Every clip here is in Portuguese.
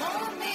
nome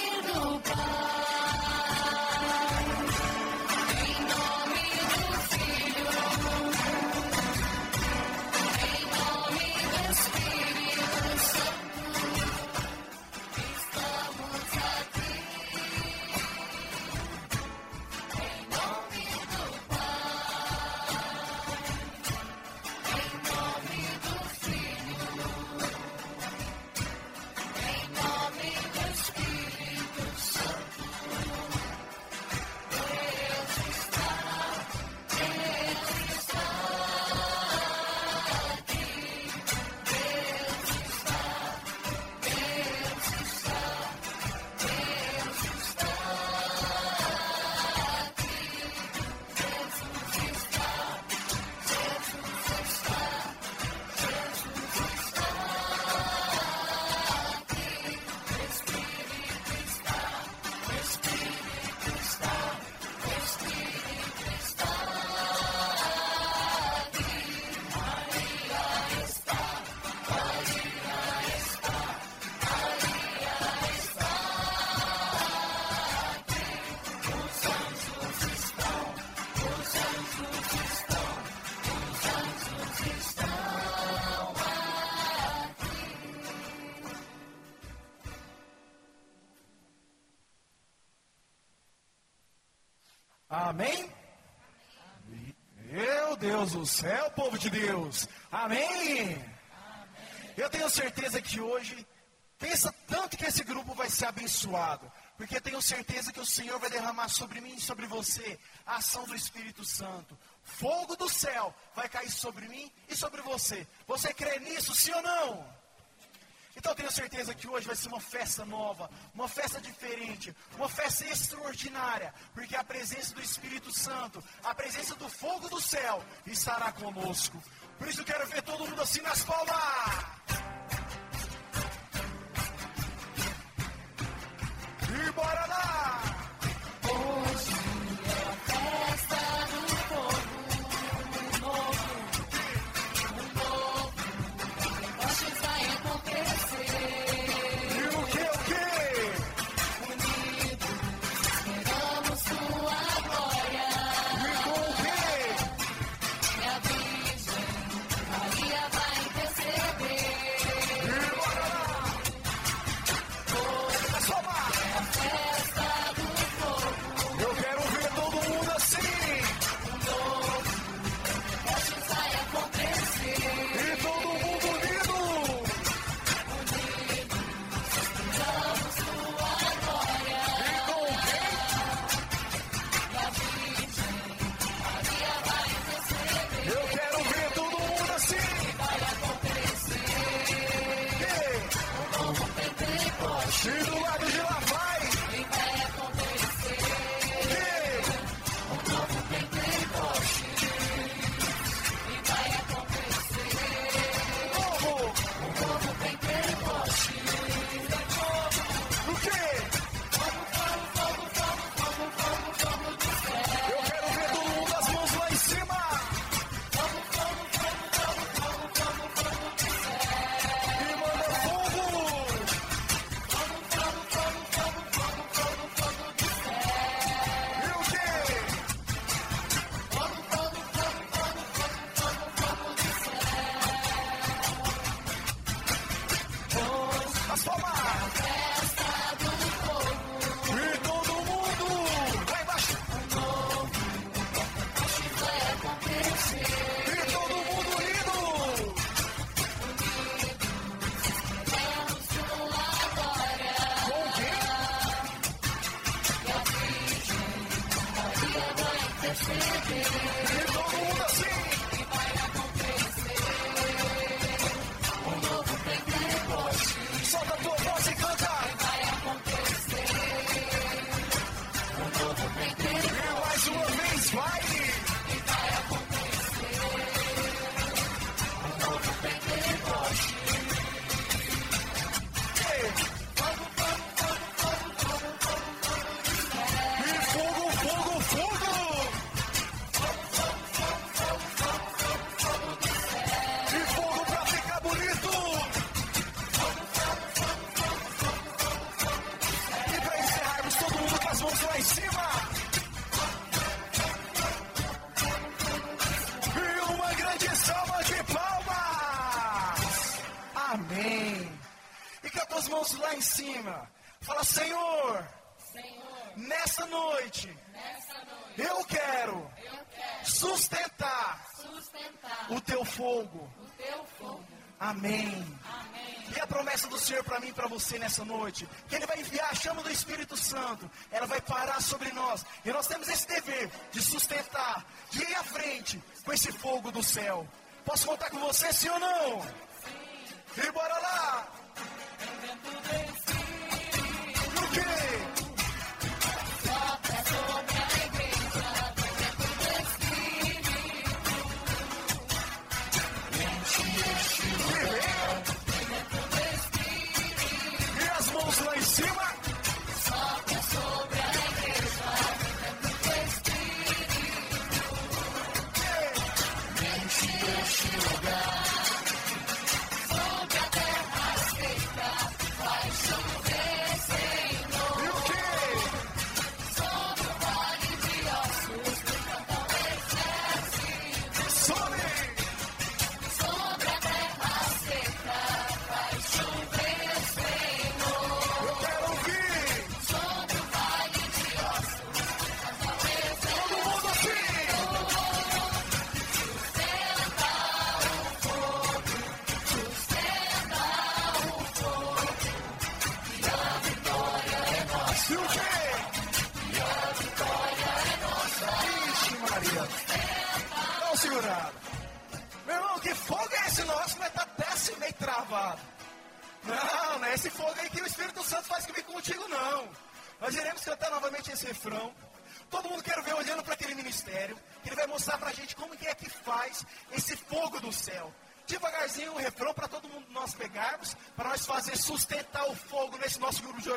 Deus do céu, povo de Deus. Amém? Eu tenho certeza que hoje, pensa tanto que esse grupo vai ser abençoado. Porque tenho certeza que o Senhor vai derramar sobre mim e sobre você a ação do Espírito Santo. Fogo do céu vai cair sobre mim e sobre você. Você crê nisso, sim ou não? Então eu tenho certeza que hoje vai ser uma festa nova, uma festa diferente, uma festa extraordinária, porque a presença do Espírito Santo, a presença do fogo do céu estará conosco. Por isso eu quero ver todo mundo assim nas palmas. o teu fogo. O teu fogo. Amém. Amém. E a promessa do Senhor para mim e para você nessa noite, que Ele vai enviar a chama do Espírito Santo, ela vai parar sobre nós. E nós temos esse dever de sustentar, de ir à frente com esse fogo do céu. Posso contar com você, sim ou não? Sim. E bora lá! O quê?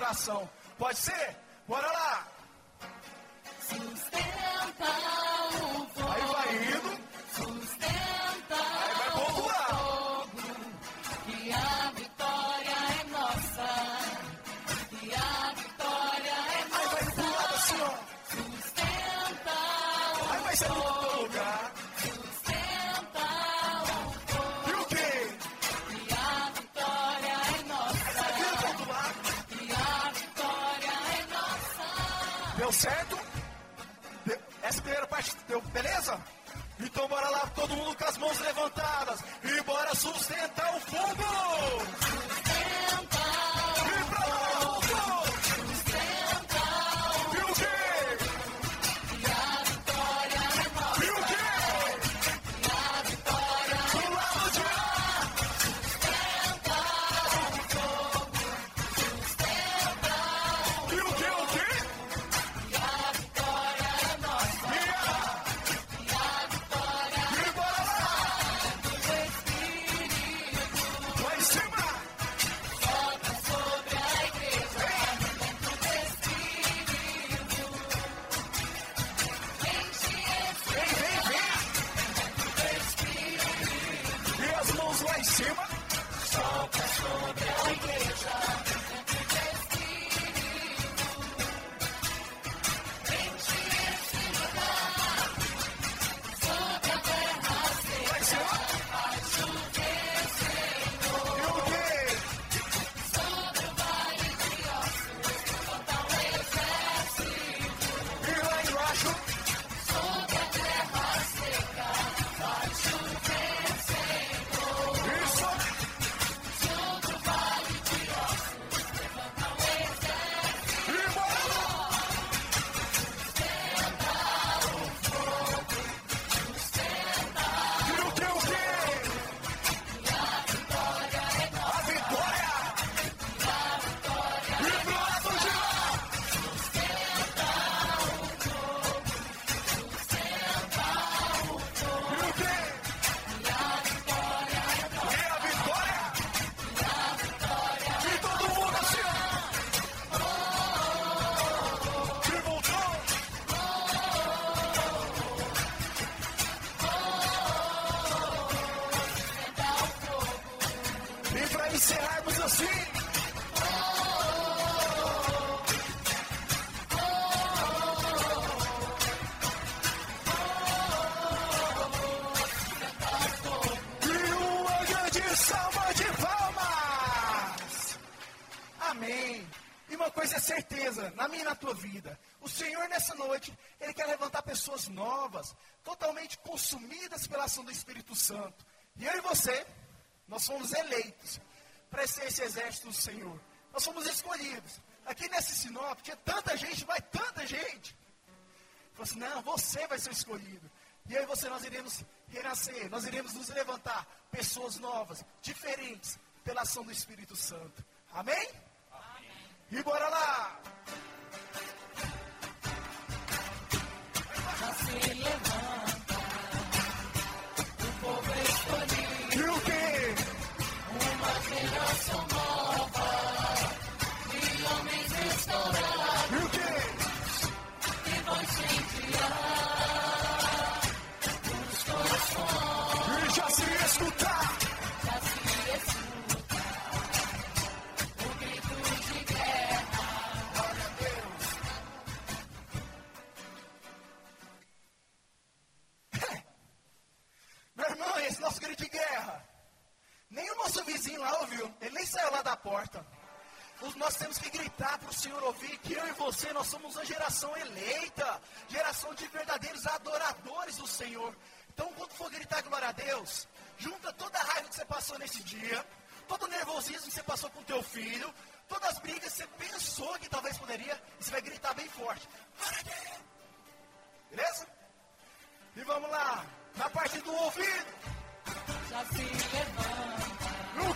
coração. Pode ser? Bora lá! deu certo? Deu, essa primeira parte deu, beleza? Então bora lá, todo mundo com as mãos levantadas e bora sustentar o fogo! Novas, totalmente consumidas pela ação do Espírito Santo. E eu e você, nós fomos eleitos para ser esse exército do Senhor. Nós fomos escolhidos. Aqui nesse Sinop tinha tanta gente, vai tanta gente. Falou assim, não, você vai ser escolhido. E eu e você, nós iremos renascer, nós iremos nos levantar, pessoas novas, diferentes, pela ação do Espírito Santo. Amém? E bora lá! Uma geração nova, vizinho lá ouviu. Ele nem saiu lá da porta. Nós temos que gritar para o Senhor ouvir que eu e você, nós somos uma geração eleita, geração de verdadeiros adoradores do Senhor. Então, quando for gritar glória a Deus, junta toda a raiva que você passou nesse dia, todo o nervosismo que você passou com teu filho, todas as brigas que você pensou que talvez poderia, e você vai gritar bem forte. Beleza? E vamos lá, na parte do ouvido. Já se levanta O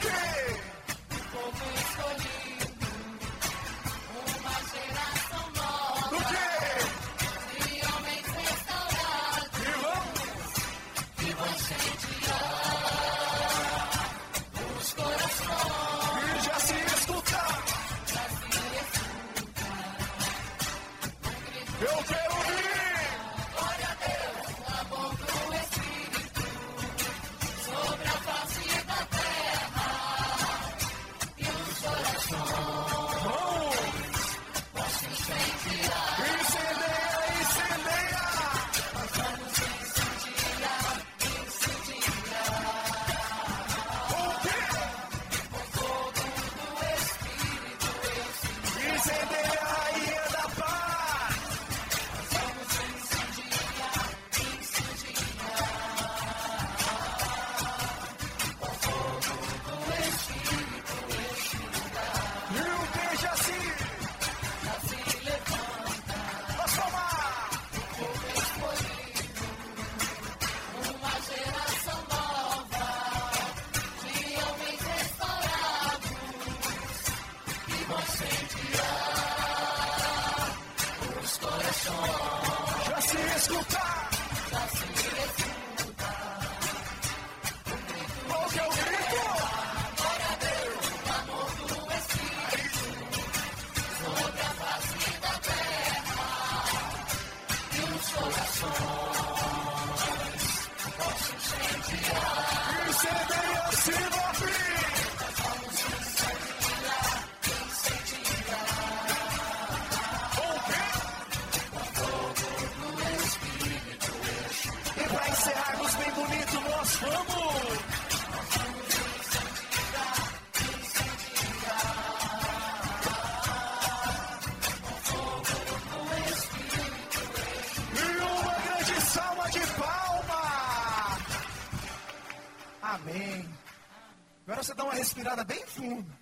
respirada bem funda.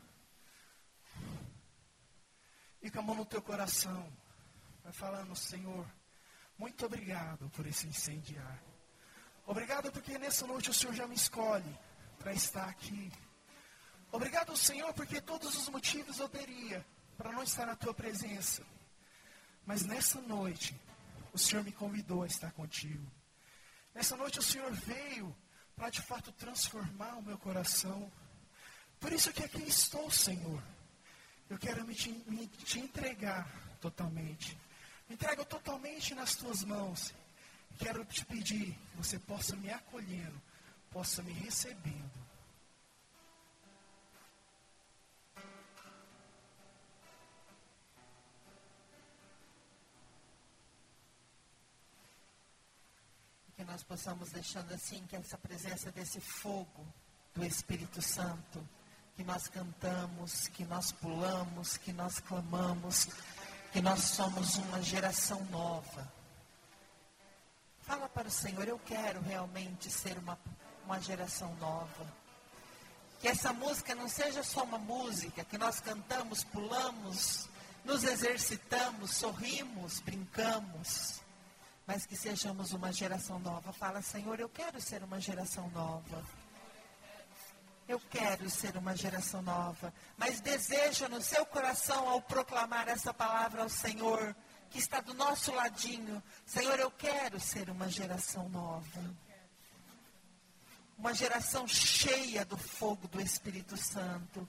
E com a mão no teu coração. Vai falando, Senhor, muito obrigado por esse incendiar. Obrigado porque nessa noite o Senhor já me escolhe para estar aqui. Obrigado, Senhor, porque todos os motivos eu teria para não estar na tua presença. Mas nessa noite, o Senhor me convidou a estar contigo. Nessa noite, o Senhor veio para de fato transformar o meu coração. Por isso que aqui estou, Senhor. Eu quero me te, me te entregar totalmente. Me entrego totalmente nas tuas mãos. Quero te pedir que você possa me acolhendo, possa me recebendo. Que nós possamos deixando assim que essa presença desse fogo do Espírito Santo, que nós cantamos, que nós pulamos, que nós clamamos, que nós somos uma geração nova. Fala para o Senhor, eu quero realmente ser uma, uma geração nova. Que essa música não seja só uma música, que nós cantamos, pulamos, nos exercitamos, sorrimos, brincamos, mas que sejamos uma geração nova. Fala, Senhor, eu quero ser uma geração nova. Eu quero ser uma geração nova, mas deseja no seu coração, ao proclamar essa palavra ao Senhor, que está do nosso ladinho, Senhor, eu quero ser uma geração nova. Uma geração cheia do fogo do Espírito Santo.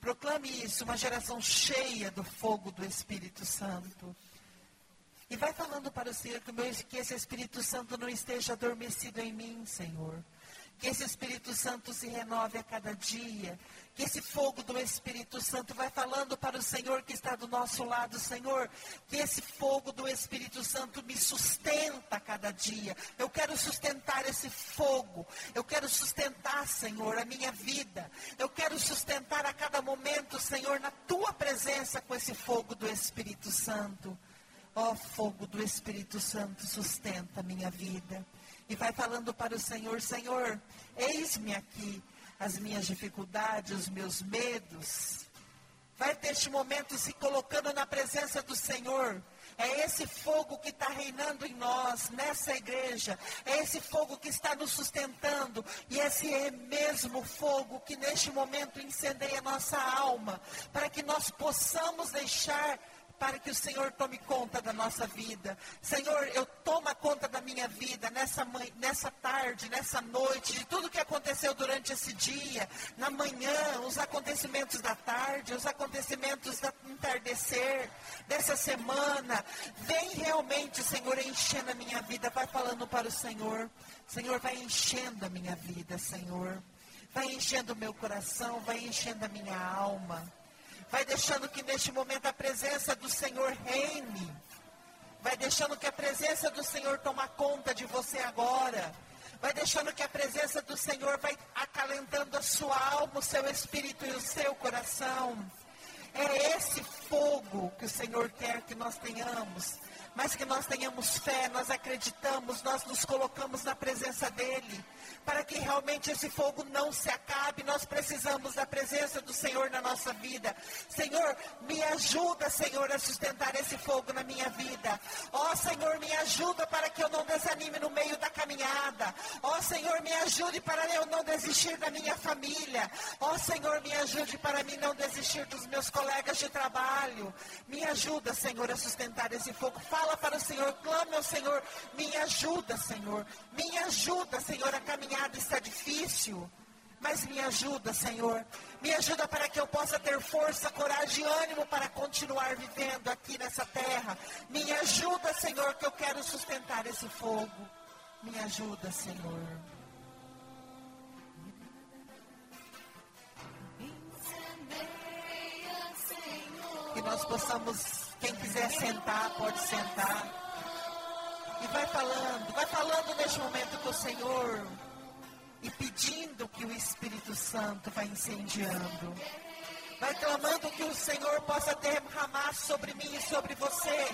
Proclame isso, uma geração cheia do fogo do Espírito Santo. E vai falando para o Senhor que, meu, que esse Espírito Santo não esteja adormecido em mim, Senhor. Que esse Espírito Santo se renove a cada dia. Que esse fogo do Espírito Santo vai falando para o Senhor que está do nosso lado, Senhor. Que esse fogo do Espírito Santo me sustenta a cada dia. Eu quero sustentar esse fogo. Eu quero sustentar, Senhor, a minha vida. Eu quero sustentar a cada momento, Senhor, na tua presença com esse fogo do Espírito Santo. Ó oh, fogo do Espírito Santo, sustenta a minha vida e vai falando para o Senhor: Senhor, eis-me aqui as minhas dificuldades, os meus medos. Vai neste momento se colocando na presença do Senhor. É esse fogo que está reinando em nós, nessa igreja. É esse fogo que está nos sustentando. E esse é mesmo fogo que neste momento incendeia nossa alma. Para que nós possamos deixar para que o Senhor tome conta da nossa vida. Senhor, eu toma conta da minha vida nessa, nessa tarde, nessa noite, de tudo que aconteceu durante esse dia, na manhã, os acontecimentos da tarde, os acontecimentos do entardecer, dessa semana. Vem realmente, Senhor, enchendo a minha vida. Vai falando para o Senhor. Senhor, vai enchendo a minha vida, Senhor. Vai enchendo o meu coração, vai enchendo a minha alma. Vai deixando que neste momento a presença do Senhor reine. Vai deixando que a presença do Senhor toma conta de você agora. Vai deixando que a presença do Senhor vai acalentando a sua alma, o seu espírito e o seu coração. É esse fogo que o Senhor quer que nós tenhamos. Mas que nós tenhamos fé, nós acreditamos, nós nos colocamos na presença dEle para que realmente esse fogo não se acabe, nós precisamos da presença do Senhor na nossa vida. Senhor, me ajuda, Senhor, a sustentar esse fogo na minha vida. Ó oh, Senhor, me ajuda para que eu não desanime no meio da caminhada. Ó oh, Senhor, me ajude para eu não desistir da minha família. Ó oh, Senhor, me ajude para mim não desistir dos meus colegas de trabalho. Me ajuda, Senhor, a sustentar esse fogo. Fala para o Senhor, clame ao Senhor, me ajuda, Senhor. Me ajuda, Senhor, a caminhada está difícil, mas me ajuda, Senhor. Me ajuda para que eu possa ter força, coragem e ânimo para continuar vivendo aqui nessa terra. Me ajuda, Senhor, que eu quero sustentar esse fogo. Me ajuda, Senhor. Que nós possamos, quem quiser sentar, pode sentar. E vai falando, vai falando neste momento com o Senhor e pedindo que o Espírito Santo vá incendiando. Vai clamando que o Senhor possa derramar sobre mim e sobre você.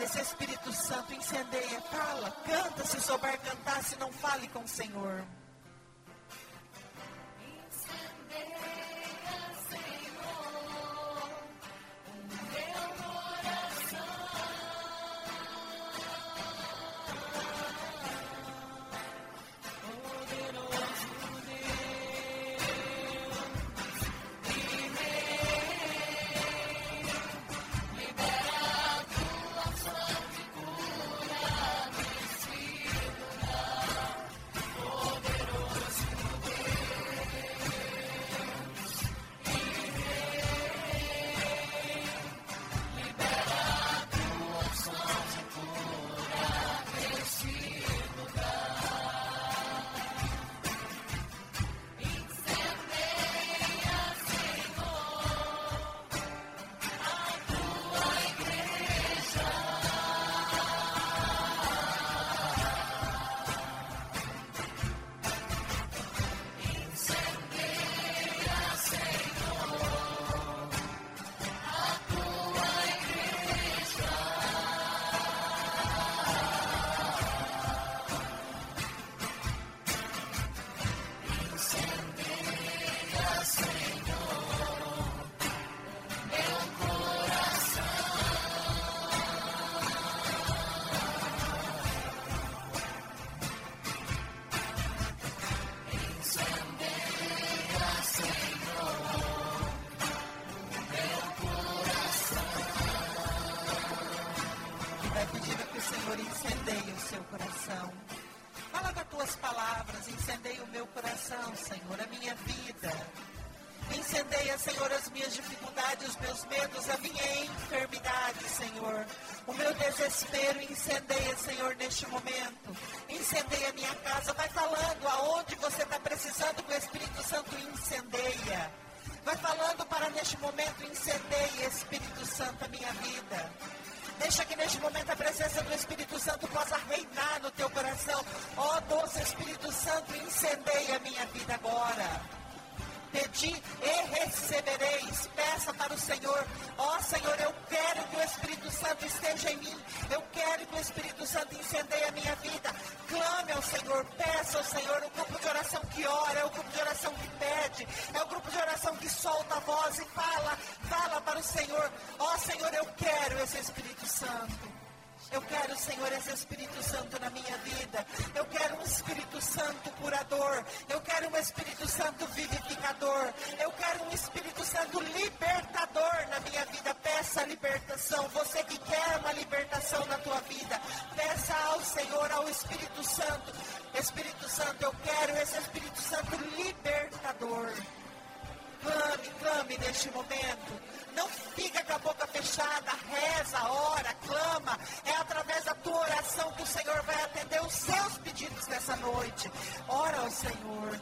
Esse Espírito Santo incendeia, fala, canta se souber cantar, se não fale com o Senhor. Senhor, a minha vida. Incendeia, Senhor, as minhas dificuldades, os meus medos, a minha enfermidade, Senhor. O meu desespero, incendeia, Senhor, neste momento. Incendeia a minha casa. Vai falando aonde você está precisando que o Espírito Santo incendeia. Vai falando para neste momento, incendeia, Espírito Santo, a minha vida. Deixa que neste momento a presença do Espírito Santo possa reinar no teu coração. Ó oh, doce Espírito Santo, incendeia a minha vida agora. Pedi e recebereis. Peça para o Senhor. Ó oh, Senhor, eu quero que o Espírito Santo esteja em mim. Eu quero que o Espírito Santo incendeie a minha vida. Clame ao Senhor, peça ao Senhor. O grupo de oração que ora, é o grupo de oração que pede, é o grupo de oração que solta a voz e fala, fala para o Senhor. Ó oh, Senhor, eu quero esse Espírito Santo. Eu quero, Senhor, esse Espírito Santo na minha vida. Eu quero um Espírito Santo curador. Eu quero um Espírito Santo vivificador. Eu quero um Espírito Santo libertador na minha vida. Peça a libertação. Você que quer uma libertação na tua vida, peça ao Senhor, ao Espírito Santo. Espírito Santo, eu quero esse Espírito Santo libertador. Neste momento. Não fica com a boca fechada, reza, ora, clama. É através da tua oração que o Senhor vai atender os seus pedidos nessa noite. Ora ao Senhor.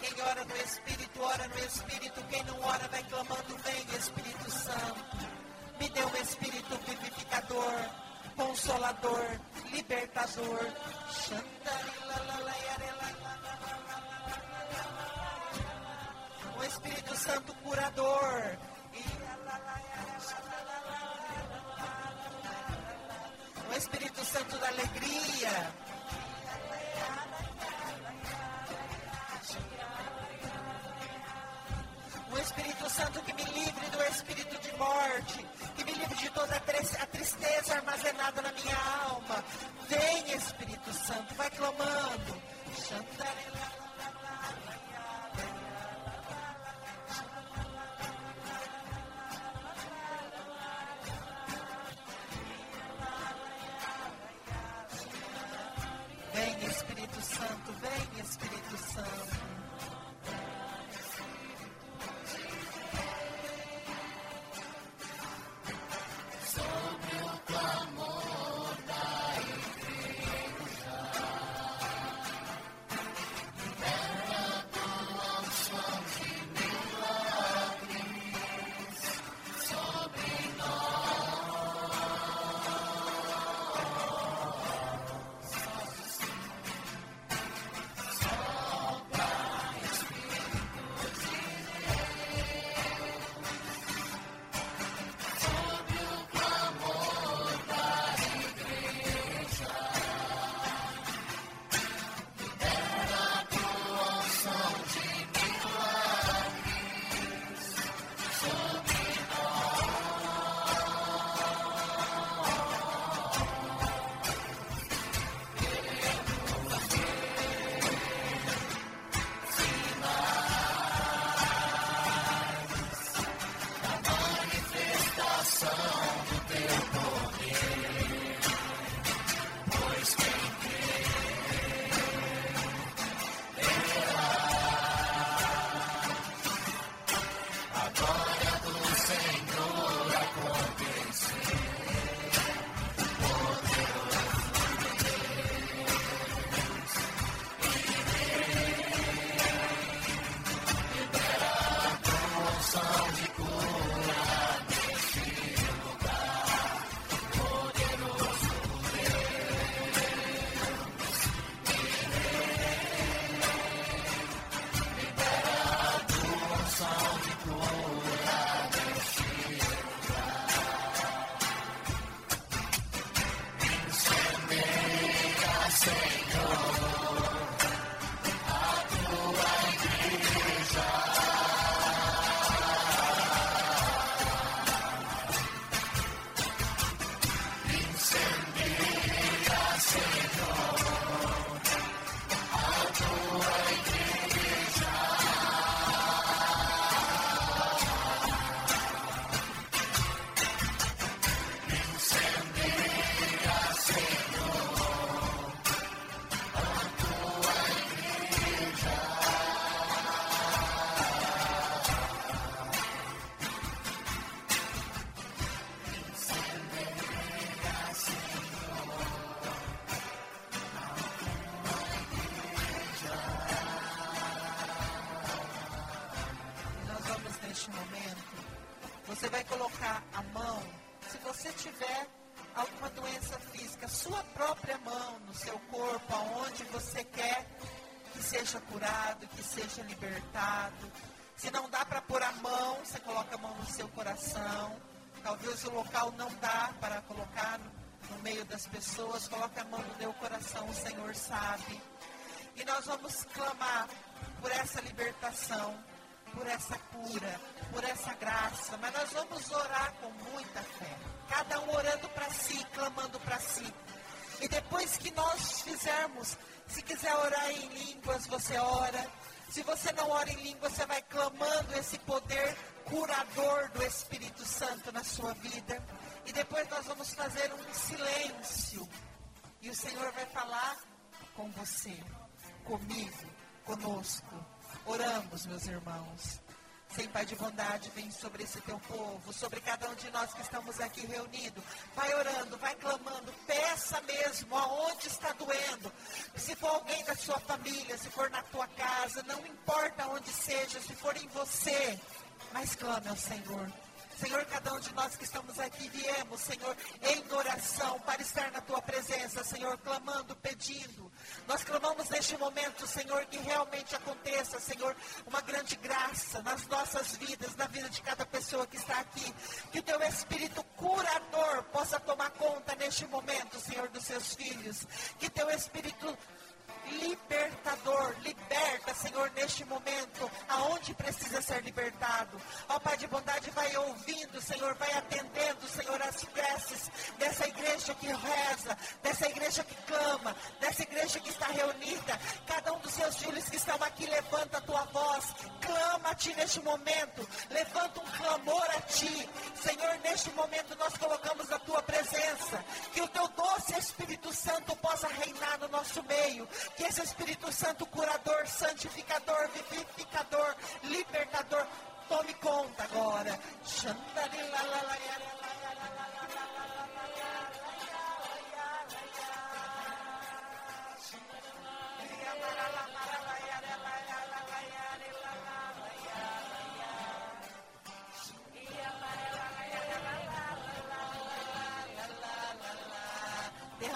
Quem ora no Espírito, ora no Espírito. Quem não ora, vai clamando, vem Espírito Santo. Me dê um Espírito vivificador, consolador, libertador. O Espírito Santo curador. O Espírito Santo da alegria. Espírito Santo que me livre do espírito de morte, que me livre de toda a tristeza armazenada na minha alma. Vem, Espírito Santo, vai clamando. Vem, seu coração. Talvez o local não dá para colocar no, meio das pessoas. Coloca a mão no meu coração, o Senhor sabe. E nós vamos clamar por essa libertação, por essa cura, por essa graça. Mas nós vamos orar com muita fé. Cada um orando para si, clamando para si. E depois que nós fizermos, se quiser orar em línguas, você ora. Se você não ora em língua, você vai clamando esse poder curador do Espírito Santo na sua vida. E depois nós vamos fazer um silêncio. E o Senhor vai falar com você, comigo, conosco. Oramos, meus irmãos. Sem Pai de bondade, vem sobre esse teu povo, sobre cada um de nós que estamos aqui reunidos. Vai orando, vai clamando, peça mesmo aonde está doendo. Se for alguém da sua família, se for na tua casa, não importa onde seja, se for em você, mas clame ao Senhor. Senhor, cada um de nós que estamos aqui viemos, Senhor, em oração para estar na tua presença, Senhor, clamando, pedindo. Nós clamamos neste momento, Senhor, que realmente aconteça, Senhor, uma grande graça nas nossas vidas, na vida de cada pessoa que está aqui. Que o teu Espírito curador possa tomar conta neste momento, Senhor, dos seus filhos. Que teu Espírito libertador, liberta, Senhor, neste momento, aonde precisa ser libertado. Ó Pai de bondade, vai ouvindo, Senhor, vai atendendo, Senhor, as preces dessa igreja que reza, dessa igreja que clama, dessa igreja que está reunida. Cada um dos seus filhos que estão aqui, levanta a tua voz, clama a ti neste momento, levanta um clamor a ti. Senhor, neste momento nós colocamos a tua presença, que o teu doce Espírito Santo possa reinar no nosso meio, que esse Espírito Santo curador, santificador, vivificador, libertador, tome conta agora.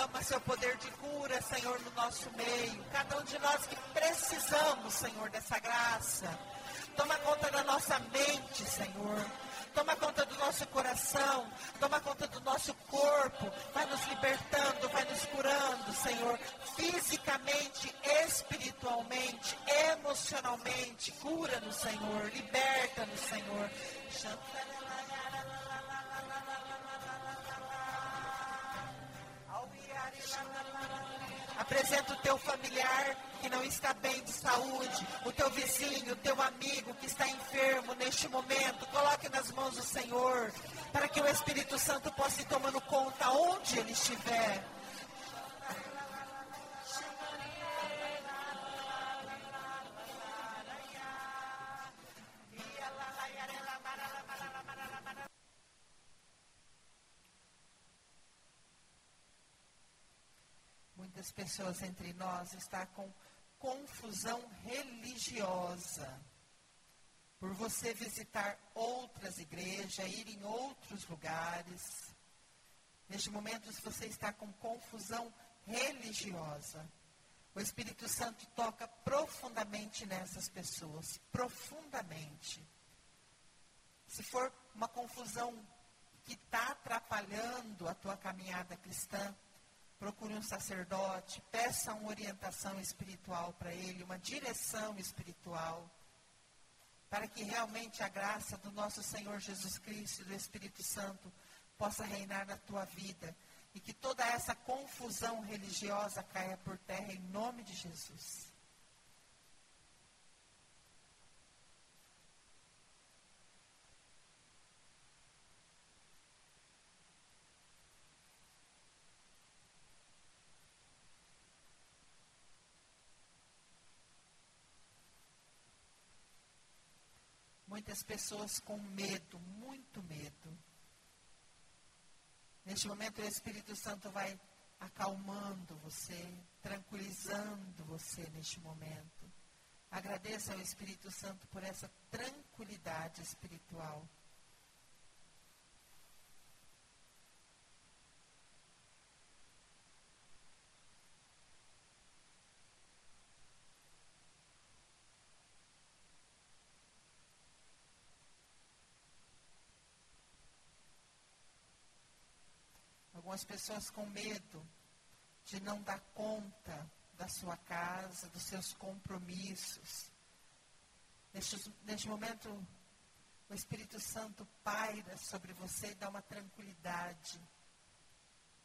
Derrama seu poder de cura, Senhor, no nosso meio. Cada um de nós que precisamos, Senhor, dessa graça. Toma conta da nossa mente, Senhor. Toma conta do nosso coração. Toma conta do nosso corpo. Vai nos libertando, vai nos curando, Senhor. Fisicamente, espiritualmente, emocionalmente. Cura-nos, Senhor. Liberta-nos, Senhor. Apresenta o teu familiar que não está bem de saúde, o teu vizinho, o teu amigo que está enfermo neste momento. Coloque nas mãos do Senhor, para que o Espírito Santo possa ir tomando conta onde ele estiver. Pessoas entre nós estão com confusão religiosa. Por você visitar outras igrejas, ir em outros lugares. Neste momento, se você está com confusão religiosa, o Espírito Santo toca profundamente nessas pessoas. Profundamente. Se for uma confusão que está atrapalhando a tua caminhada cristã, procure um sacerdote, peça uma orientação espiritual para ele, uma direção espiritual, para que realmente a graça do nosso Senhor Jesus Cristo e do Espírito Santo possa reinar na tua vida e que toda essa confusão religiosa caia por terra em nome de Jesus. Muitas pessoas com medo, muito medo. Neste momento, o Espírito Santo vai acalmando você, tranquilizando você neste momento. Agradeça ao Espírito Santo por essa tranquilidade espiritual. Algumas pessoas com medo de não dar conta da sua casa, dos seus compromissos. Neste, neste momento, o Espírito Santo paira sobre você e dá uma tranquilidade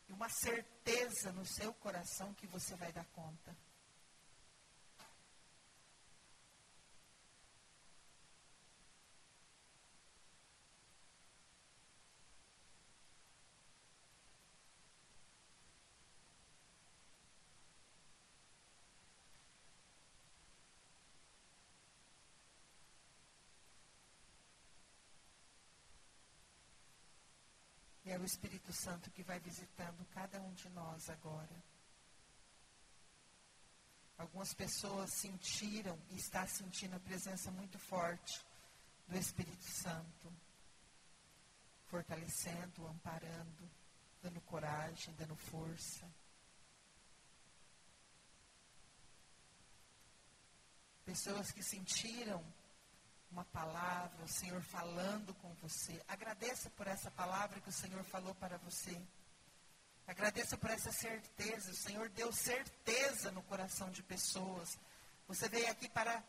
e uma certeza no seu coração que você vai dar conta. Espírito Santo que vai visitando cada um de nós agora. Algumas pessoas sentiram e está sentindo a presença muito forte do Espírito Santo, fortalecendo, amparando, dando coragem, dando força. Pessoas que sentiram uma palavra, o Senhor falando com você. Agradeça por essa palavra que o Senhor falou para você. Agradeça por essa certeza. O Senhor deu certeza no coração de pessoas. Você veio aqui para,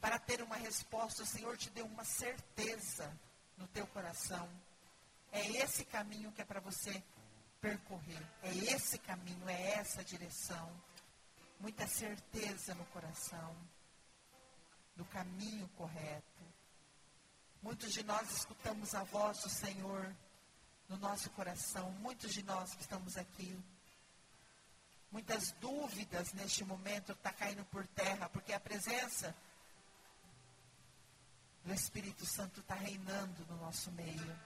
para ter uma resposta. O Senhor te deu uma certeza no teu coração. É esse caminho que é para você percorrer. É esse caminho, é essa direção. Muita certeza no coração do caminho correto. Muitos de nós escutamos a voz do Senhor no nosso coração, muitos de nós que estamos aqui. Muitas dúvidas neste momento está caindo por terra, porque a presença do Espírito Santo está reinando no nosso meio.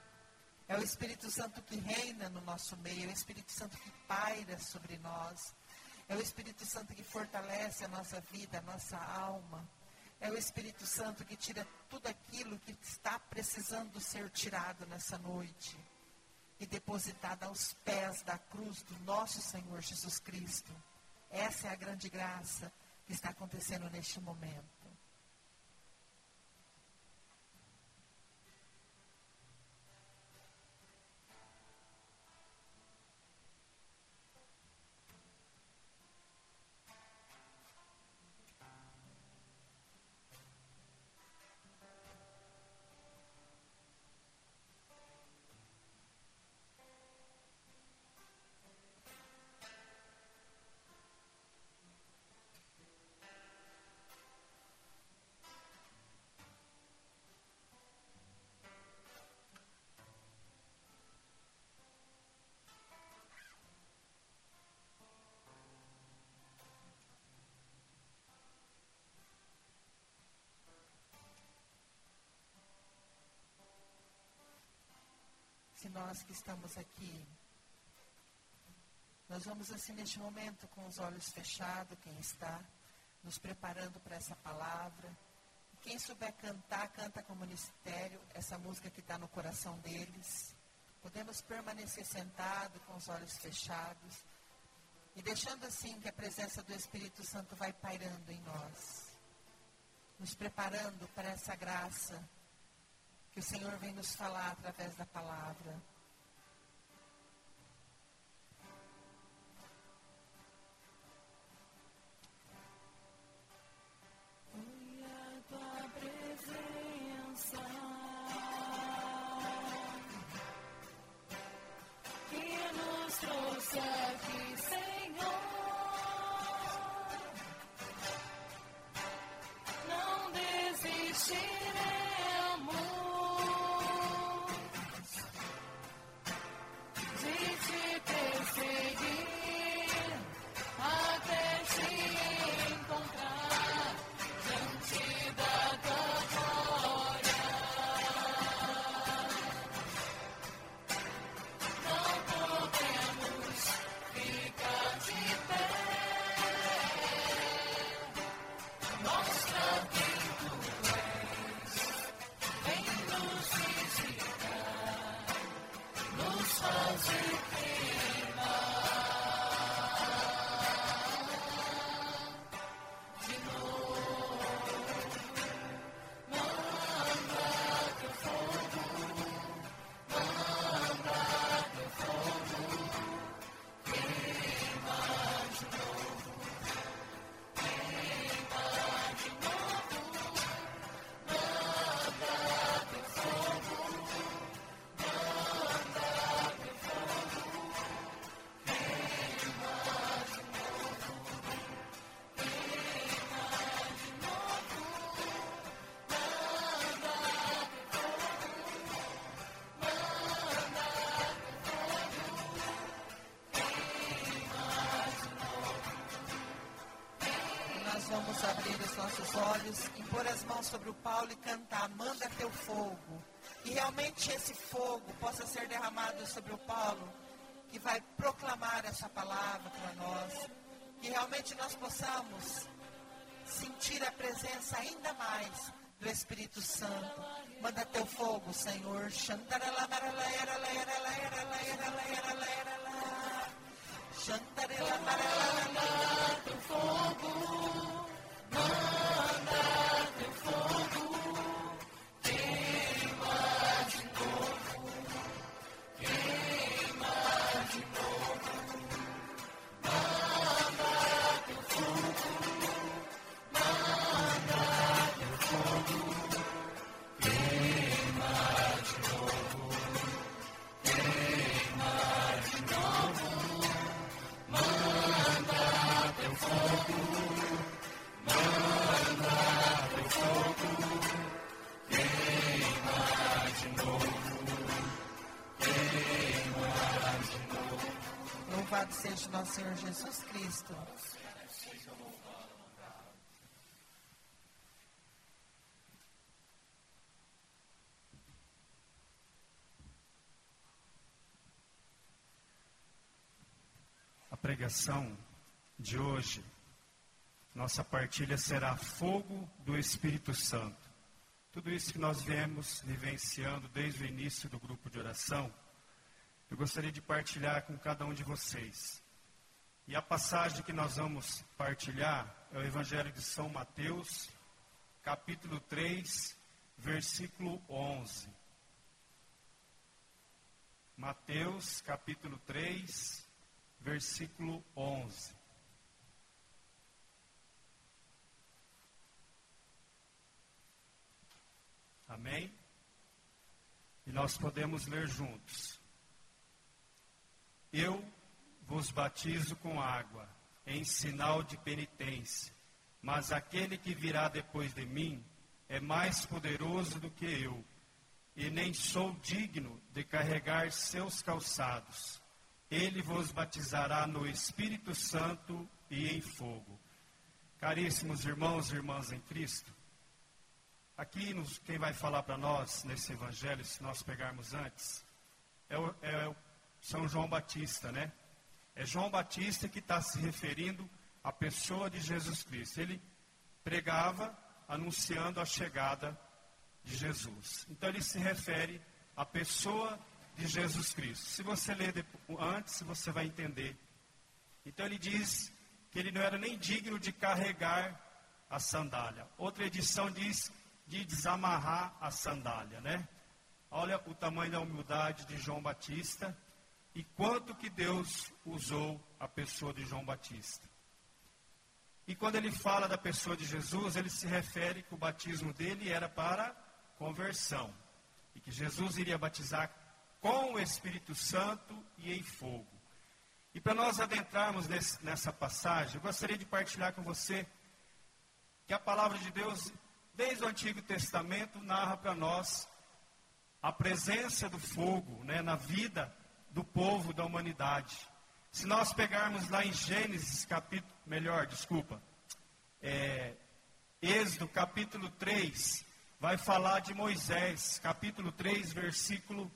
É o Espírito Santo que reina no nosso meio, é o Espírito Santo que paira sobre nós. É o Espírito Santo que fortalece a nossa vida, a nossa alma. É o Espírito Santo que tira tudo aquilo que está precisando ser tirado nessa noite e depositado aos pés da cruz do nosso Senhor Jesus Cristo. Essa é a grande graça que está acontecendo neste momento. Se nós que estamos aqui, nós vamos assim neste momento com os olhos fechados, quem está nos preparando para essa palavra. Quem souber cantar, canta com o ministério, essa música que está no coração deles. Podemos permanecer sentado com os olhos fechados e deixando assim que a presença do Espírito Santo vai pairando em nós, nos preparando para essa graça que o Senhor vem nos falar através da palavra. Senhor. Não desistiremos olhos, impor as mãos sobre o Paulo e cantar, manda teu fogo. E realmente esse fogo possa ser derramado sobre o Paulo, que vai proclamar essa palavra para nós. Que realmente nós possamos sentir a presença ainda mais do Espírito Santo. Manda teu fogo, Senhor. Manda Senhor Jesus Cristo. A pregação de hoje, nossa partilha será Fogo do Espírito Santo. Tudo isso que nós viemos vivenciando desde o início do grupo de oração, eu gostaria de partilhar com cada um de vocês. E a passagem que nós vamos partilhar é o Evangelho de São Mateus, capítulo 3, versículo 11. Mateus, capítulo 3, versículo 11. Amém? E nós podemos ler juntos. Eu vos batizo com água, em sinal de penitência, mas aquele que virá depois de mim é mais poderoso do que eu, e nem sou digno de carregar seus calçados. Ele vos batizará no Espírito Santo e em fogo. Caríssimos irmãos e irmãs em Cristo, aqui nos, quem vai falar para nós nesse evangelho, se nós pegarmos antes, é o, é o São João Batista, né? É João Batista que está se referindo à pessoa de Jesus Cristo. Ele pregava anunciando a chegada de Jesus. Então ele se refere à pessoa de Jesus Cristo. Se você ler antes, você vai entender. Então ele diz que ele não era nem digno de carregar a sandália. Outra edição diz de desamarrar a sandália, né? Olha o tamanho da humildade de João Batista e quanto que Deus usou a pessoa de João Batista. E quando ele fala da pessoa de Jesus, ele se refere que o batismo dele era para conversão. E que Jesus iria batizar com o Espírito Santo e em fogo. E para nós adentrarmos nesse, nessa passagem, eu gostaria de partilhar com você que a palavra de Deus, desde o Antigo Testamento, narra para nós a presença do fogo né, na vida do povo, da humanidade. Se nós pegarmos lá em Gênesis, capítulo, melhor, desculpa, é, Êxodo, capítulo 3, vai falar de Moisés, capítulo 3, versículo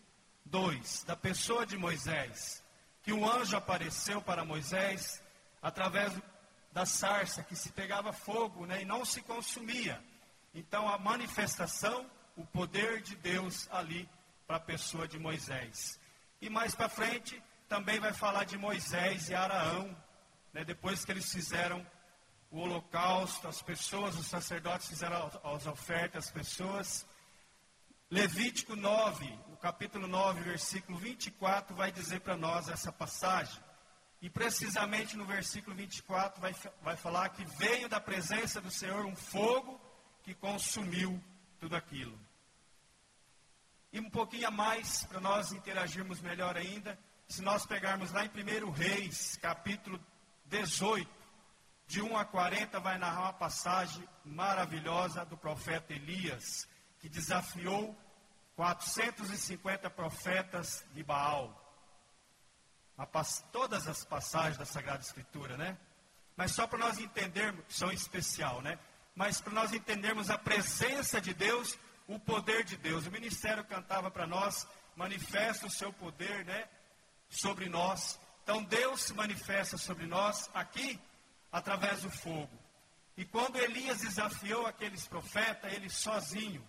2, da pessoa de Moisés, que um anjo apareceu para Moisés através da sarça que se pegava fogo né, e não se consumia. Então, a manifestação, o poder de Deus ali para a pessoa de Moisés. E mais para frente, também vai falar de Moisés e Araão, né, depois que eles fizeram o holocausto, as pessoas, os sacerdotes fizeram as ofertas, as pessoas. Levítico 9, o capítulo 9, versículo 24, vai dizer para nós essa passagem. E precisamente no versículo 24 vai, vai falar que veio da presença do Senhor um fogo que consumiu tudo aquilo. E um pouquinho a mais, para nós interagirmos melhor ainda, se nós pegarmos lá em 1 Reis, capítulo 18, de 1 a 40, vai narrar uma passagem maravilhosa do profeta Elias, que desafiou 450 profetas de Baal. Todas as passagens da Sagrada Escritura, né? Mas só para nós entendermos, som especial, né? Mas para nós entendermos a presença de Deus, o poder de Deus. O ministério cantava para nós, manifesta o seu poder, né? Sobre nós. Então Deus se manifesta sobre nós aqui através do fogo. E quando Elias desafiou aqueles profetas, ele sozinho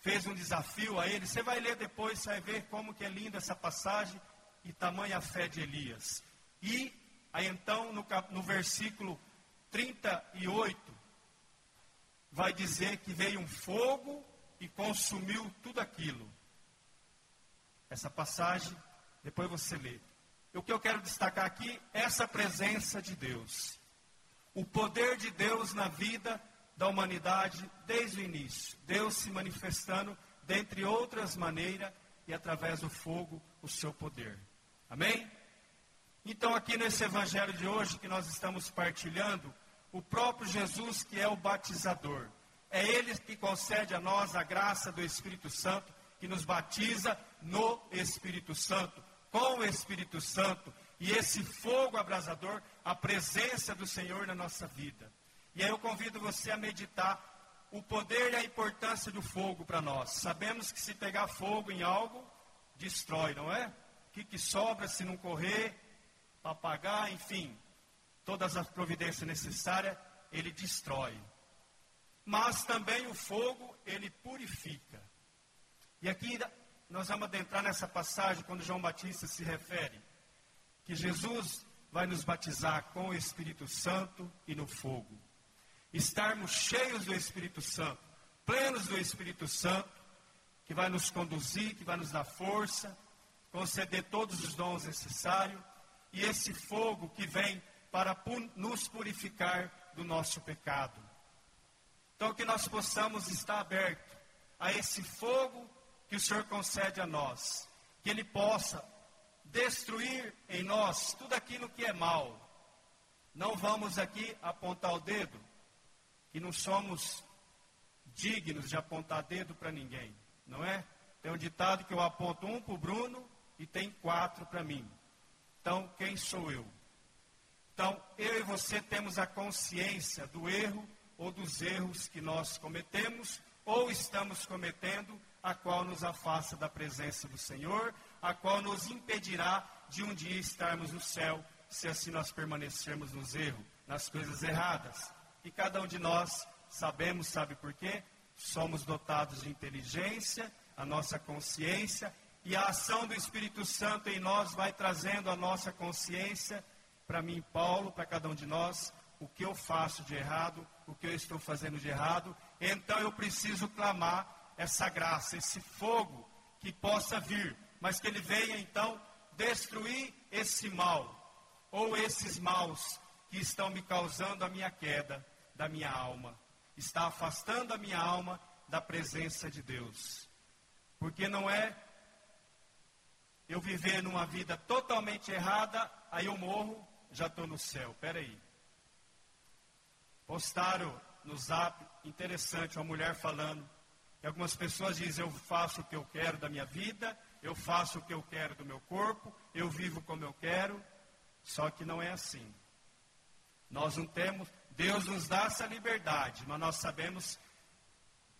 fez um desafio a ele. Você vai ler depois, você vai ver como que é linda essa passagem e tamanha a fé de Elias. E aí então no, no versículo 38 vai dizer que veio um fogo e consumiu tudo aquilo. Essa passagem, depois você lê. O que eu quero destacar aqui é essa presença de Deus. O poder de Deus na vida da humanidade desde o início. Deus se manifestando, dentre outras maneiras, e através do fogo, o seu poder. Amém? Então, aqui nesse evangelho de hoje que nós estamos partilhando, o próprio Jesus, que é o batizador, é Ele que concede a nós a graça do Espírito Santo, que nos batiza no Espírito Santo, com o Espírito Santo, e esse fogo abrasador, a presença do Senhor na nossa vida. E aí eu convido você a meditar o poder e a importância do fogo para nós. Sabemos que se pegar fogo em algo, destrói, não é? O que, que sobra se não correr, apagar, enfim, todas as providências necessárias, ele destrói. Mas também o fogo, ele purifica. E aqui nós vamos adentrar nessa passagem quando João Batista se refere que Jesus vai nos batizar com o Espírito Santo e no fogo. Estarmos cheios do Espírito Santo, plenos do Espírito Santo, que vai nos conduzir, que vai nos dar força, conceder todos os dons necessários, e esse fogo que vem para nos purificar do nosso pecado. Então, que nós possamos estar abertos a esse fogo que o Senhor concede a nós, que Ele possa destruir em nós tudo aquilo que é mal. Não vamos aqui apontar o dedo, que não somos dignos de apontar dedo para ninguém, não é? Tem um ditado que eu aponto um para o Bruno e tem quatro para mim. Então, quem sou eu? Então, eu e você temos a consciência do erro ou dos erros que nós cometemos ou estamos cometendo, a qual nos afasta da presença do Senhor a qual nos impedirá de um dia estarmos no céu, se assim nós permanecermos nos erros, nas coisas erradas. E cada um de nós sabemos, sabe por quê? Somos dotados de inteligência, a nossa consciência, e a ação do Espírito Santo em nós vai trazendo a nossa consciência, para mim, Paulo, para cada um de nós, o que eu faço de errado, o que eu estou fazendo de errado. Então eu preciso clamar essa graça, esse fogo que possa vir mas que ele venha então destruir esse mal, ou esses maus que estão me causando a minha queda da minha alma, está afastando a minha alma da presença de Deus. Porque não é eu viver numa vida totalmente errada, aí eu morro, já estou no céu. Espera aí. Postaram no zap, interessante, uma mulher falando, que algumas pessoas dizem, eu faço o que eu quero da minha vida, eu faço o que eu quero do meu corpo, eu vivo como eu quero, só que não é assim. Nós não temos, Deus nos dá essa liberdade, mas nós sabemos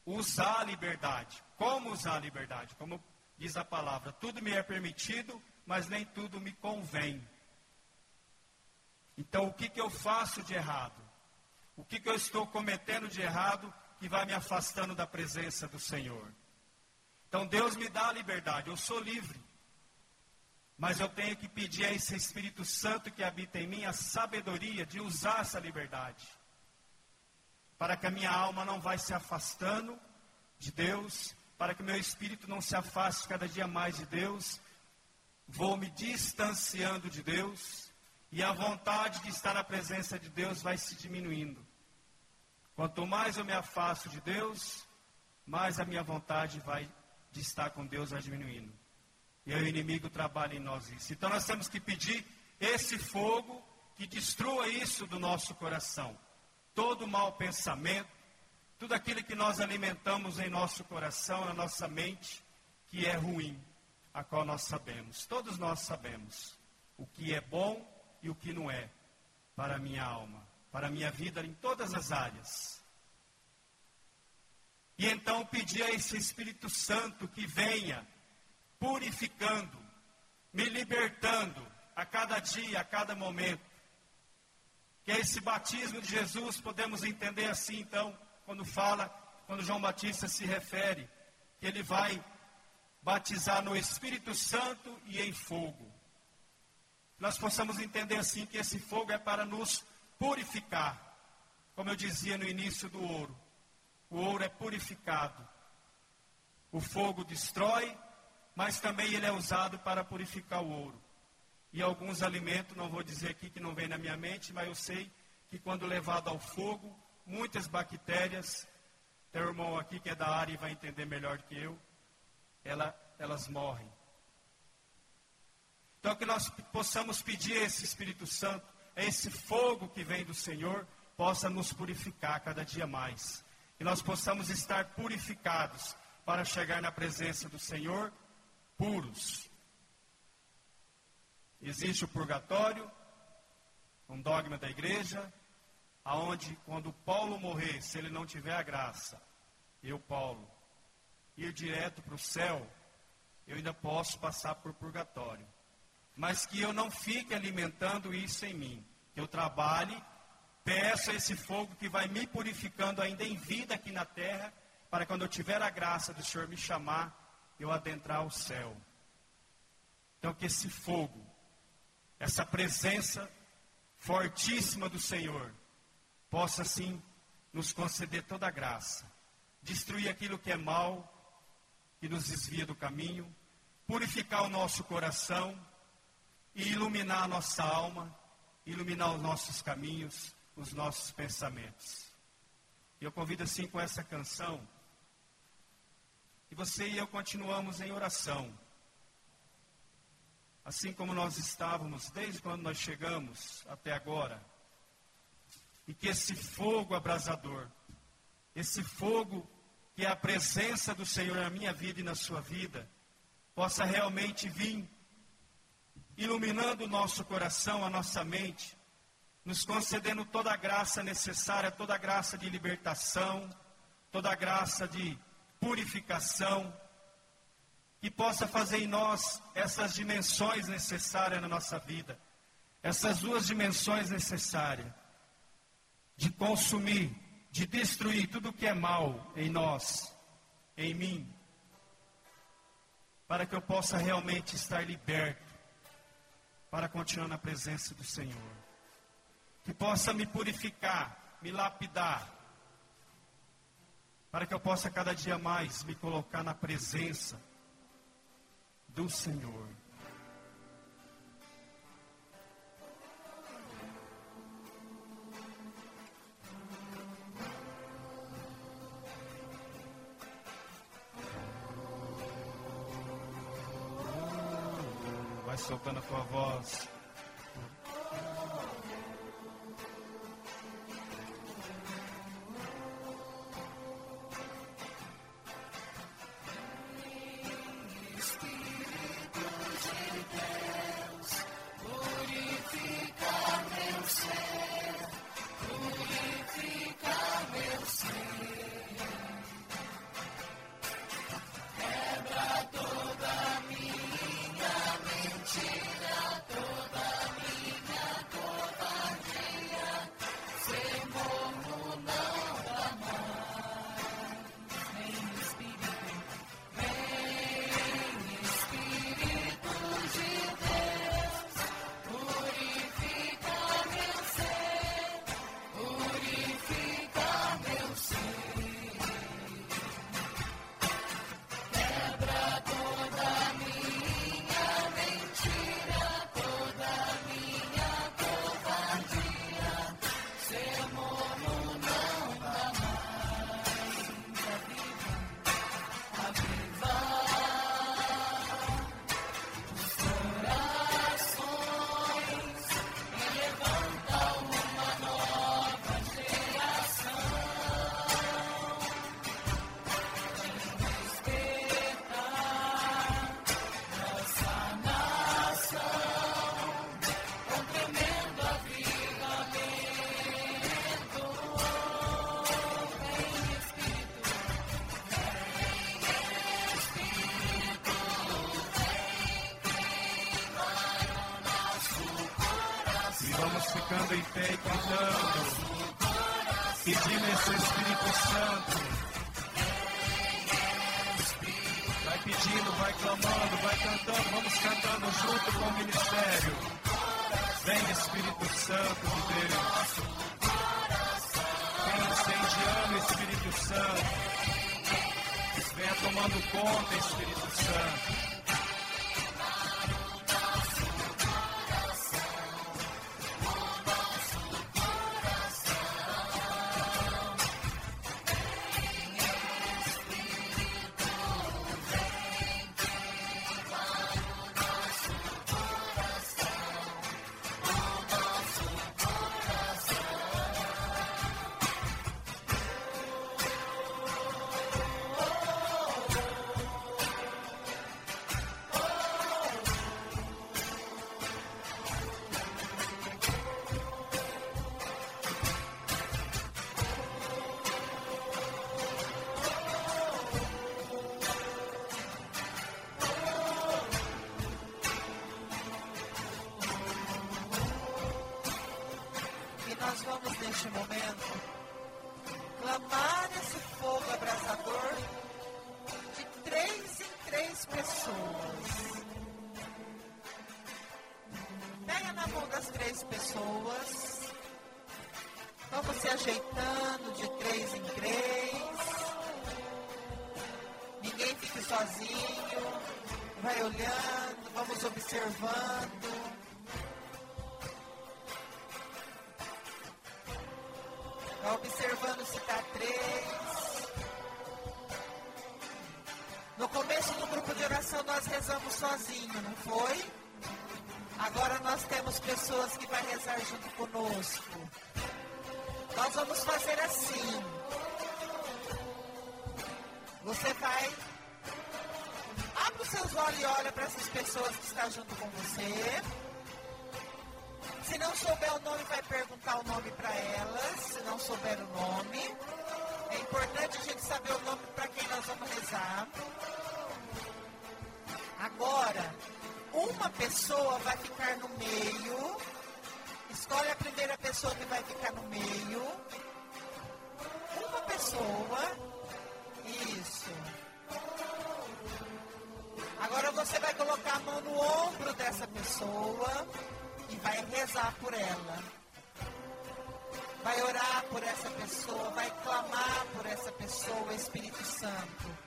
usar a liberdade. Como usar a liberdade? Como diz a palavra, tudo me é permitido, mas nem tudo me convém. Então, o que, que eu faço de errado? O que, que eu estou cometendo de errado que vai me afastando da presença do Senhor? Então Deus me dá a liberdade, eu sou livre. Mas eu tenho que pedir a esse Espírito Santo que habita em mim a sabedoria de usar essa liberdade. Para que a minha alma não vai se afastando de Deus, para que meu espírito não se afaste cada dia mais de Deus, vou me distanciando de Deus e a vontade de estar na presença de Deus vai se diminuindo. Quanto mais eu me afasto de Deus, mais a minha vontade vai de estar com Deus vai diminuindo. E o inimigo trabalha em nós isso. Então nós temos que pedir esse fogo que destrua isso do nosso coração. Todo mau pensamento, tudo aquilo que nós alimentamos em nosso coração, na nossa mente, que é ruim, a qual nós sabemos. Todos nós sabemos o que é bom e o que não é. para a minha alma, para a minha vida em todas as áreas. E então pedir a esse Espírito Santo que venha purificando, me libertando a cada dia, a cada momento. Que é esse batismo de Jesus, podemos entender assim então, quando fala, quando João Batista se refere, que ele vai batizar no Espírito Santo e em fogo. Nós possamos entender assim que esse fogo é para nos purificar. Como eu dizia no início do ouro, o ouro é purificado. O fogo destrói, mas também ele é usado para purificar o ouro. E alguns alimentos, não vou dizer aqui que não vem na minha mente, mas eu sei que quando levado ao fogo, muitas bactérias, tem um irmão aqui que é da área e vai entender melhor que eu, ela, elas morrem. Então que nós possamos pedir esse Espírito Santo, esse fogo que vem do Senhor, possa nos purificar cada dia mais que nós possamos estar purificados para chegar na presença do Senhor puros. Existe o purgatório, um dogma da igreja, aonde quando Paulo morrer, se ele não tiver a graça, eu, Paulo, ir direto para o céu, eu ainda posso passar por purgatório. Mas que eu não fique alimentando isso em mim, que eu trabalhe Peço esse fogo que vai me purificando ainda em vida aqui na terra, para quando eu tiver a graça do Senhor me chamar, eu adentrar o céu. Então, que esse fogo, essa presença fortíssima do Senhor, possa sim nos conceder toda a graça, destruir aquilo que é mal, que nos desvia do caminho, purificar o nosso coração e iluminar a nossa alma, iluminar os nossos caminhos os nossos pensamentos. E eu convido assim com essa canção, e você e eu continuamos em oração. Assim como nós estávamos desde quando nós chegamos até agora. E que esse fogo abrasador, esse fogo que é a presença do Senhor na minha vida e na sua vida, possa realmente vir iluminando o nosso coração, a nossa mente, nos concedendo toda a graça necessária, toda a graça de libertação, toda a graça de purificação, que possa fazer em nós essas dimensões necessárias na nossa vida, essas duas dimensões necessárias, de consumir, de destruir tudo que é mal em nós, em mim, para que eu possa realmente estar liberto, para continuar na presença do Senhor que possa me purificar, me lapidar, para que eu possa cada dia mais me colocar na presença do Senhor. Soltando a tua voz. Se ajeitando de três em três. Ninguém fique sozinho. Vai olhando, vamos observando. Vai observando se está três. No começo do grupo de oração nós rezamos sozinho, não foi? Agora nós temos pessoas que vão rezar junto conosco. Nós vamos fazer assim. Você vai. Abre os seus olhos e olha para essas pessoas que estão junto com você. Se não souber o nome, vai perguntar o nome para elas. Se não souber o nome. É importante a gente saber o nome para quem nós vamos rezar. Agora, uma pessoa vai ficar no meio. Escolhe a primeira pessoa que vai ficar no meio. Uma pessoa. Isso. Agora você vai colocar a mão no ombro dessa pessoa e vai rezar por ela. Vai orar por essa pessoa, vai clamar por essa pessoa, Espírito Santo.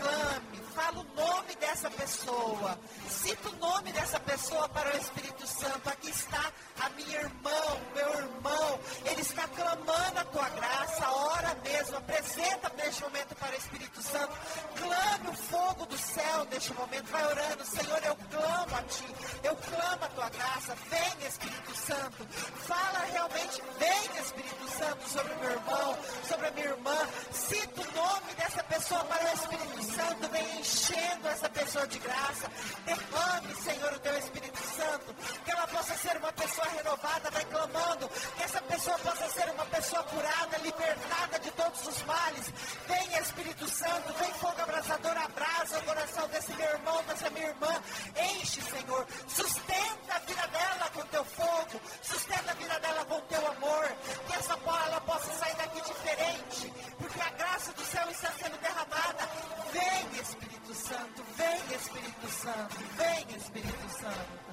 Clame, fala o nome dessa pessoa. Cita o nome dessa pessoa para o Espírito Santo. Aqui está a minha irmã, o meu irmão. Ele está clamando a tua graça. Ora mesmo, apresenta neste momento para o Espírito Santo. Clame o fogo do céu neste momento. Vai orando, Senhor, eu clamo a ti. Eu clamo a tua graça. Vem, Espírito Santo. Fala realmente, vem, Espírito Santo, sobre o meu irmão, sobre a minha irmã. Cita o nome dessa pessoa para o Espírito Santo. Vem enchendo essa pessoa de graça. Derrame, Senhor, o teu Espírito Santo. Que ela possa ser uma pessoa renovada. Vai clamando. Que essa pessoa possa ser uma pessoa curada, libertada de todos os males. Vem, Espírito Santo. Vem, fogo abrasador. Abraça o coração desse meu irmão, dessa minha irmã. Enche, Senhor. Sustenta a vida dela com teu fogo. Sustenta a vida dela com teu amor. Que essa ela possa sair daqui diferente. Porque a graça do céu está sendo derramada. Vem, Espírito Santo. Vem, Espírito Santo. Vem, Espírito Santo.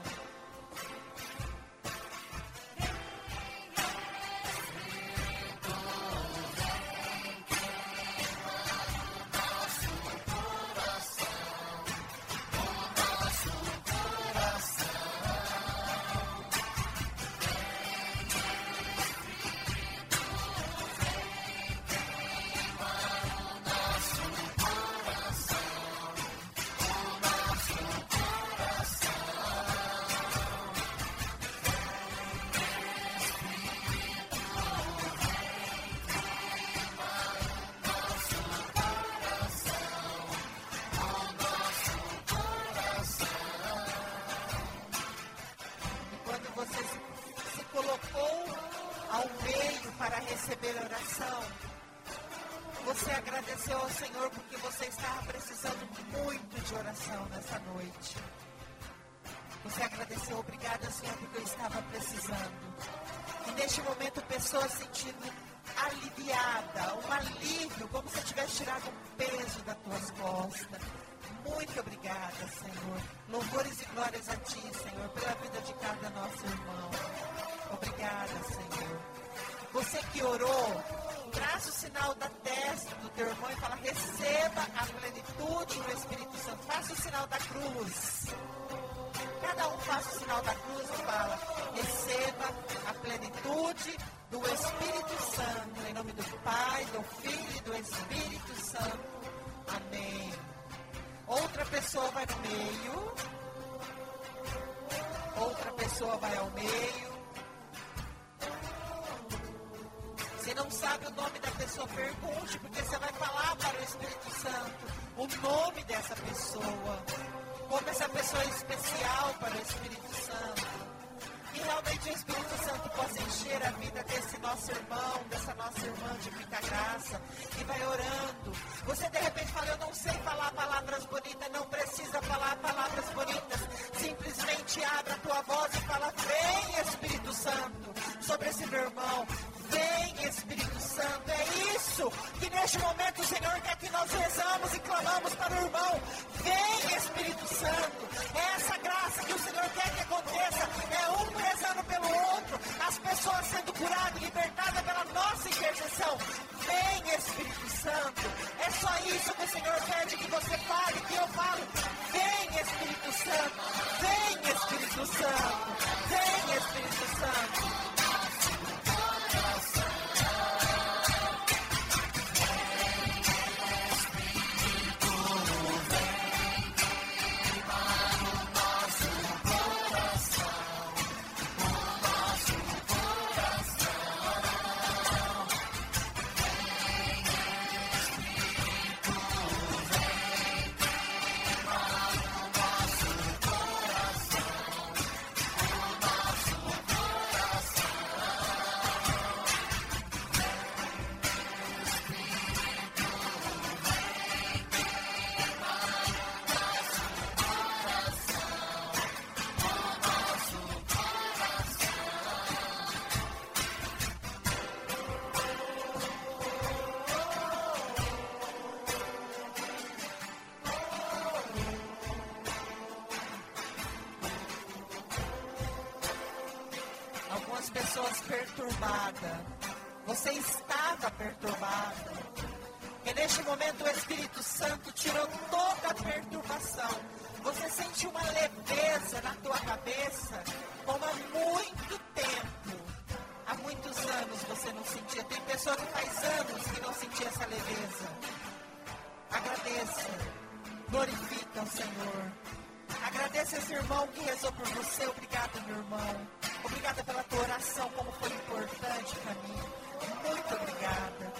Receber oração, você agradeceu ao Senhor porque você estava precisando muito de oração nessa noite. Você agradeceu, obrigada, Senhor, porque eu estava precisando. E neste momento, pessoas sentindo aliviada, um alívio, como se tivesse tirado um peso das tuas costas. Muito obrigada, Senhor. Louvores e glórias a Ti, Senhor, pela vida de cada nosso irmão. Obrigada, Senhor. Você que orou, traça o sinal da testa do teu irmão e fala: receba a plenitude do Espírito Santo. Faça o sinal da cruz. Cada um faça o sinal da cruz e fala: receba a plenitude do Espírito Santo. Em nome do Pai, do Filho e do Espírito Santo. Amém. Outra pessoa vai no meio. Outra pessoa vai ao meio. Se não sabe o nome da pessoa, pergunte, porque você vai falar para o Espírito Santo o nome dessa pessoa. Como essa pessoa é especial para o Espírito Santo. E realmente o Espírito Santo possa encher a vida desse nosso irmão, dessa nossa irmã de muita graça. E vai orando. Você de repente fala, eu não sei falar palavras bonitas, não precisa falar palavras bonitas. Simplesmente abre a tua voz e fala, vem Espírito Santo sobre esse meu irmão. Vem Espírito Santo. É isso que neste momento Senhor quer que nós rezamos e clamamos para o irmão. Vem Espírito Santo. É essa graça que o Senhor quer que aconteça. É um rezando pelo outro. As pessoas sendo curadas e libertadas pela nossa intercessão. Vem Espírito Santo. É só isso que o Senhor pede que você fale, que eu falo. Vem Espírito Santo. Vem Espírito Santo. Vem Espírito Santo. Perturbadas. Você estava perturbada. E neste momento o Espírito Santo tirou toda a perturbação. Você sente uma leveza na tua cabeça como há muito tempo. Há muitos anos você não sentia. Tem pessoa que faz anos que não sentia essa leveza. Agradeça. Glorifica o Senhor. Agradeça esse irmão que rezou por você. Obrigada, meu irmão. Obrigada pela tua oração, como foi importante para mim. Muito obrigada.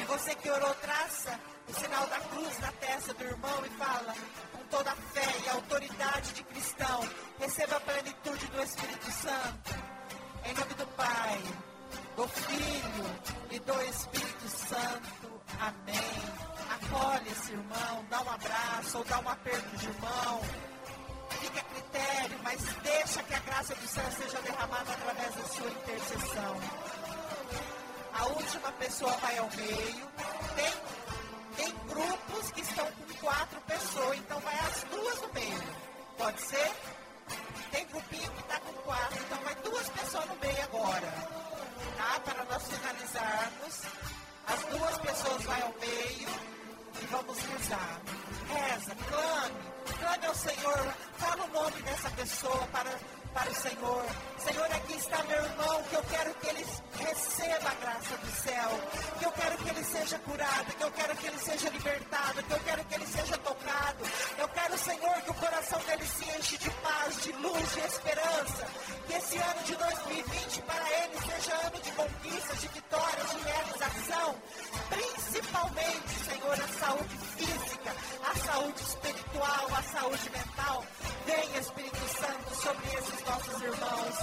E você que orou, traça o sinal da cruz na testa do irmão e fala com toda a fé e autoridade de cristão. Receba a plenitude do Espírito Santo. Em nome do Pai, do Filho e do Espírito Santo. Amém. Acolhe esse irmão, dá um abraço ou dá um aperto de mão fica a critério, mas deixa que a graça do céu seja derramada através da sua intercessão. A última pessoa vai ao meio. Tem, tem grupos que estão com quatro pessoas, então vai as duas no meio. Pode ser? Tem grupinho que está com quatro, então vai duas pessoas no meio agora. Tá? Para nós finalizarmos. As duas pessoas vão ao meio e vamos rezar. Reza, clame clame ao Senhor, fala o nome dessa pessoa para, para o Senhor. Senhor, aqui está meu irmão, que eu quero que ele receba a graça do céu, que eu quero que ele seja curado, que eu quero que ele seja libertado, que eu quero que ele seja tocado. Eu quero, Senhor, que o coração dele se enche de paz, de luz, de esperança. Que esse ano de 2020 para ele seja ano de conquistas, de irmãos.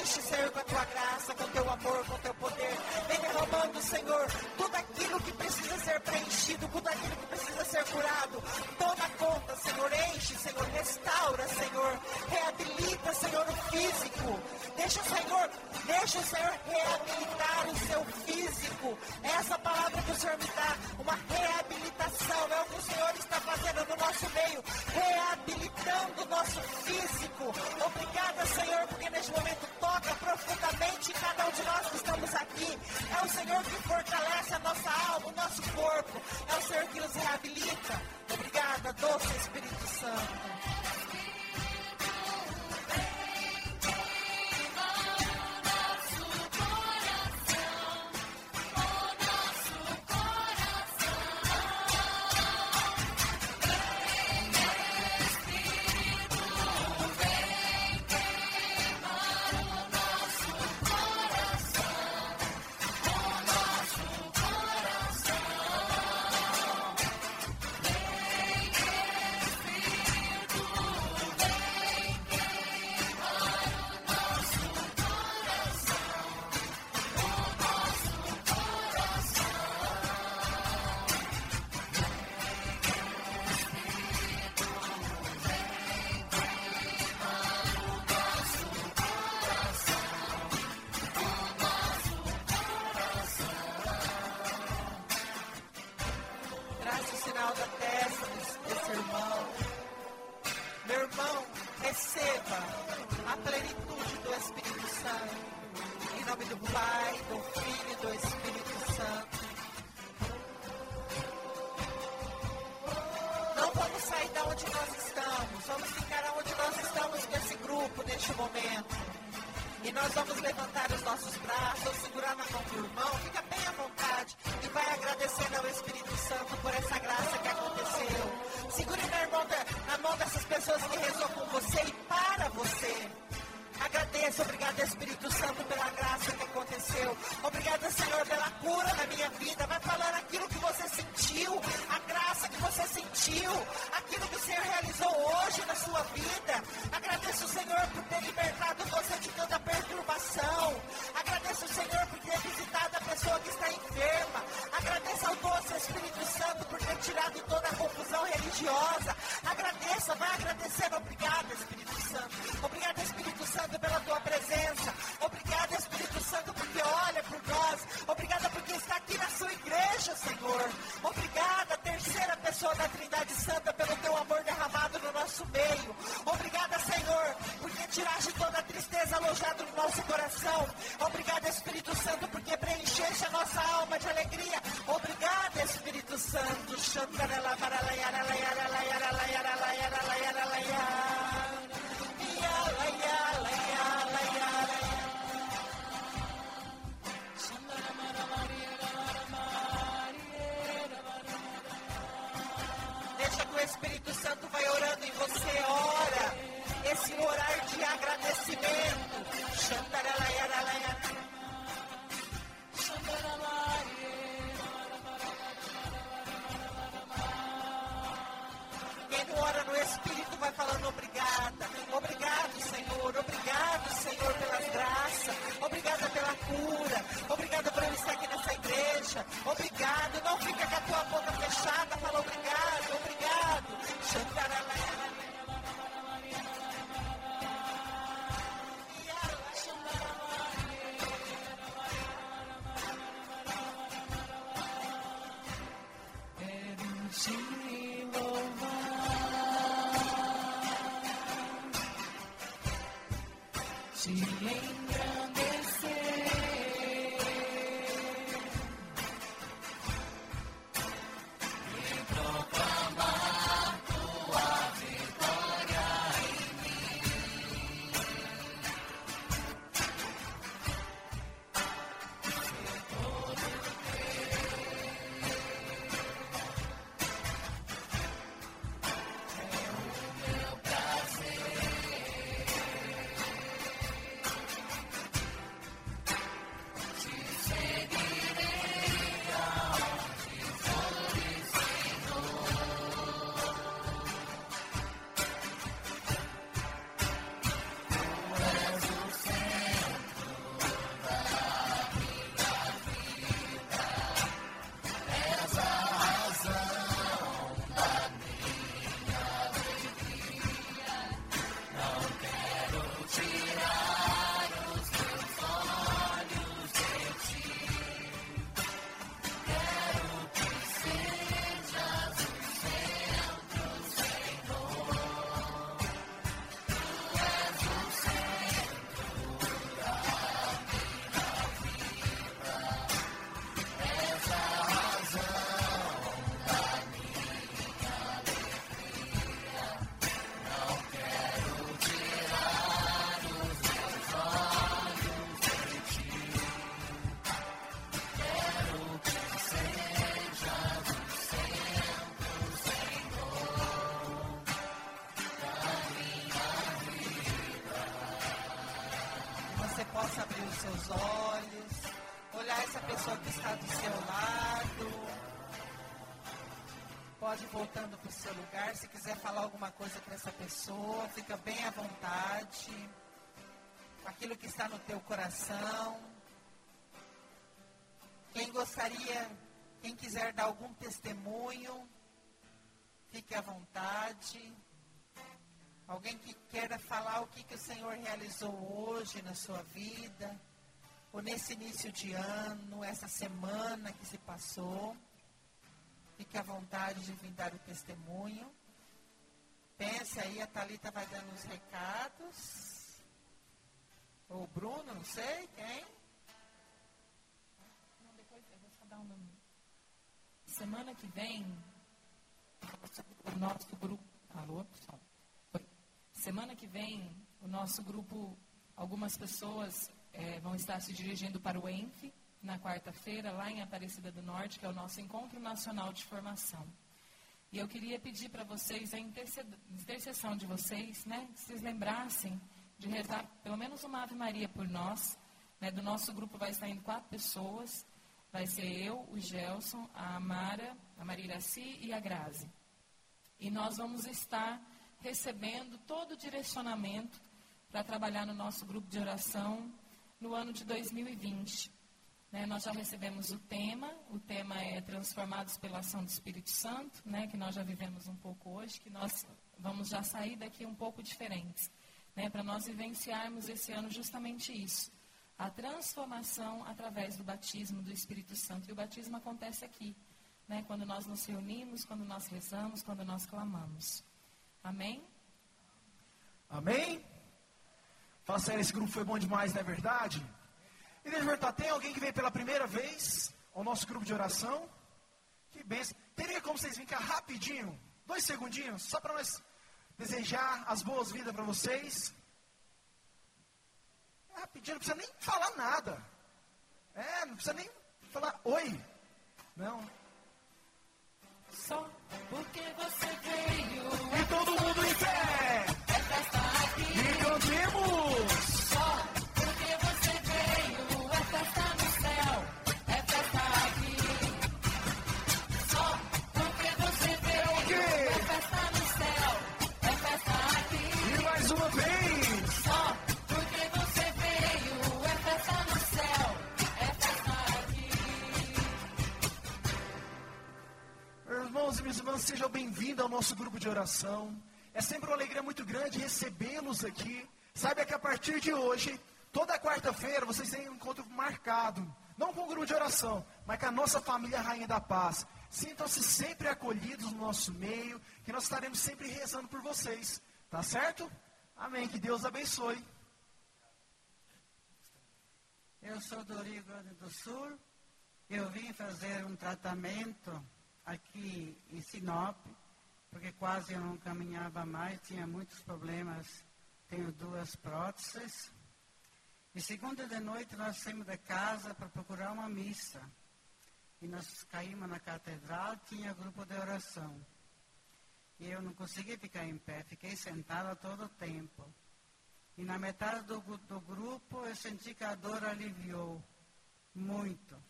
Enche, Senhor, com a tua graça, com o teu amor, com o teu poder. Vem derramando Senhor, tudo aquilo que precisa ser preenchido, tudo aquilo que precisa ser curado. Toma conta, Senhor, enche, Senhor, restaura, Senhor, reabilita, Senhor, o físico. Deixa o Senhor, deixa o Senhor reabilitar o seu físico. Essa palavra que o Senhor me dá, uma reabilitação, é o que o Senhor está fazendo nosso meio, reabilitando o nosso físico. Obrigada, Senhor, porque neste momento toca profundamente cada um de nós que estamos aqui. É o Senhor que fortalece a nossa alma, o nosso corpo. É o Senhor que nos reabilita. Obrigada, doce Espírito Santo. E nós vamos levantar os nossos braços, segurar na mão do irmão, fica bem à vontade e vai agradecendo ao Espírito Santo por essa graça que aconteceu. Segure na, da- na mão dessas pessoas que rezou com você e para você. Agradeço, obrigado Espírito Santo pela graça que aconteceu. Obrigado, Senhor, pela cura na minha vida. Vai falando aquilo que você sentiu, a graça que você sentiu, aquilo que o Senhor realizou hoje na sua vida. Agradeço, Senhor, por ter libertado você de toda perturbação. Agradeço, Senhor, por ter visitado a pessoa que está enferma. Agradeço ao doce Espírito Santo por ter tirado toda a confusão religiosa. Agradeça, vai agradecendo. Obrigado, Espírito Santo. Obrigado, Santo, pela tua presença. Obrigado, Espírito Santo, porque olha por nós. Obrigada porque está aqui na sua igreja, Senhor. Obrigada, terceira pessoa da Trindade Santa, pelo teu amor derramado no nosso meio. Obrigada, Senhor, porque tiraste toda a tristeza alojada no nosso coração. Obrigada, Espírito Santo, porque preencheste a nossa alma de alegria. Obrigada, Espírito Santo. Xantarela, baralaiara, laiara, laiara, laiara, laiara, laiara, agradecimento. Xantaralaiaralaiara. Quem ora no Espírito vai falando obrigada. Obrigado, Senhor. Obrigado, Senhor, pelas graças. Obrigada pela cura. Obrigada por eu estar aqui nessa igreja. Obrigado. Não fica com a tua boca fechada. Voltando para o seu lugar. Se quiser falar alguma coisa para essa pessoa, fica bem à vontade. Aquilo que está no teu coração. Quem gostaria, quem quiser dar algum testemunho, fique à vontade. Alguém que queira falar o que, que o Senhor realizou hoje na sua vida, ou nesse início de ano, essa semana que se passou. Fique à vontade de vir dar o testemunho. Pense aí, a Thalita vai dando os recados. O Bruno, não sei, quem? Não, depois eu vou só dar um nome. Semana que vem, o nosso grupo. Alô, pessoal? Semana que vem, o nosso grupo, algumas pessoas eh, vão estar se dirigindo para o ENF, na quarta-feira, lá em Aparecida do Norte, que é o nosso Encontro Nacional de Formação. E eu queria pedir para vocês a intercessão de vocês, né? Que vocês lembrassem de rezar pelo menos uma Ave Maria por nós. Né? Do nosso grupo vai estar indo quatro pessoas. Vai ser eu, o Gelson, a Amara, a Maria Iraci e a Grazi. E nós vamos estar recebendo todo o direcionamento para trabalhar no nosso grupo de oração no ano de 2020. Né, nós já recebemos o tema, o tema é Transformados pela Ação do Espírito Santo, né, que nós já vivemos um pouco hoje, que nós vamos já sair daqui um pouco diferentes, né, para nós vivenciarmos esse ano justamente isso, a transformação através do batismo do Espírito Santo. E o batismo acontece aqui, né, quando nós nos reunimos, quando nós rezamos, quando nós clamamos. Amém? Amém? Fala sério, esse grupo foi bom demais, não é verdade? E eu perguntar, tem alguém que veio pela primeira vez ao nosso grupo de oração? Que benção. Teria como vocês virem cá rapidinho, dois segundinhos, só para nós desejar as boas-vindas para vocês? É rapidinho, não precisa nem falar nada. É, não precisa nem falar oi. Não. Só porque você veio. E todo mundo em pé. Sejam bem-vindos ao nosso grupo de oração. É sempre uma alegria muito grande recebê-los aqui. Saiba que a partir de hoje, toda quarta-feira, vocês têm um encontro marcado. Não com o grupo de oração, mas com a nossa família Rainha da Paz. Sintam-se sempre acolhidos no nosso meio, que nós estaremos sempre rezando por vocês. Tá certo? Amém. Que Deus abençoe. Eu sou do Rio Grande do Sul. Eu vim fazer um tratamento aqui em Sinop, porque quase eu não caminhava mais, tinha muitos problemas. Tenho duas próteses. E segunda de noite nós saímos de casa para procurar uma missa. E nós caímos na catedral, tinha grupo de oração. E eu não consegui ficar em pé, fiquei sentada todo o tempo. E na metade do, do grupo eu senti que a dor aliviou muito.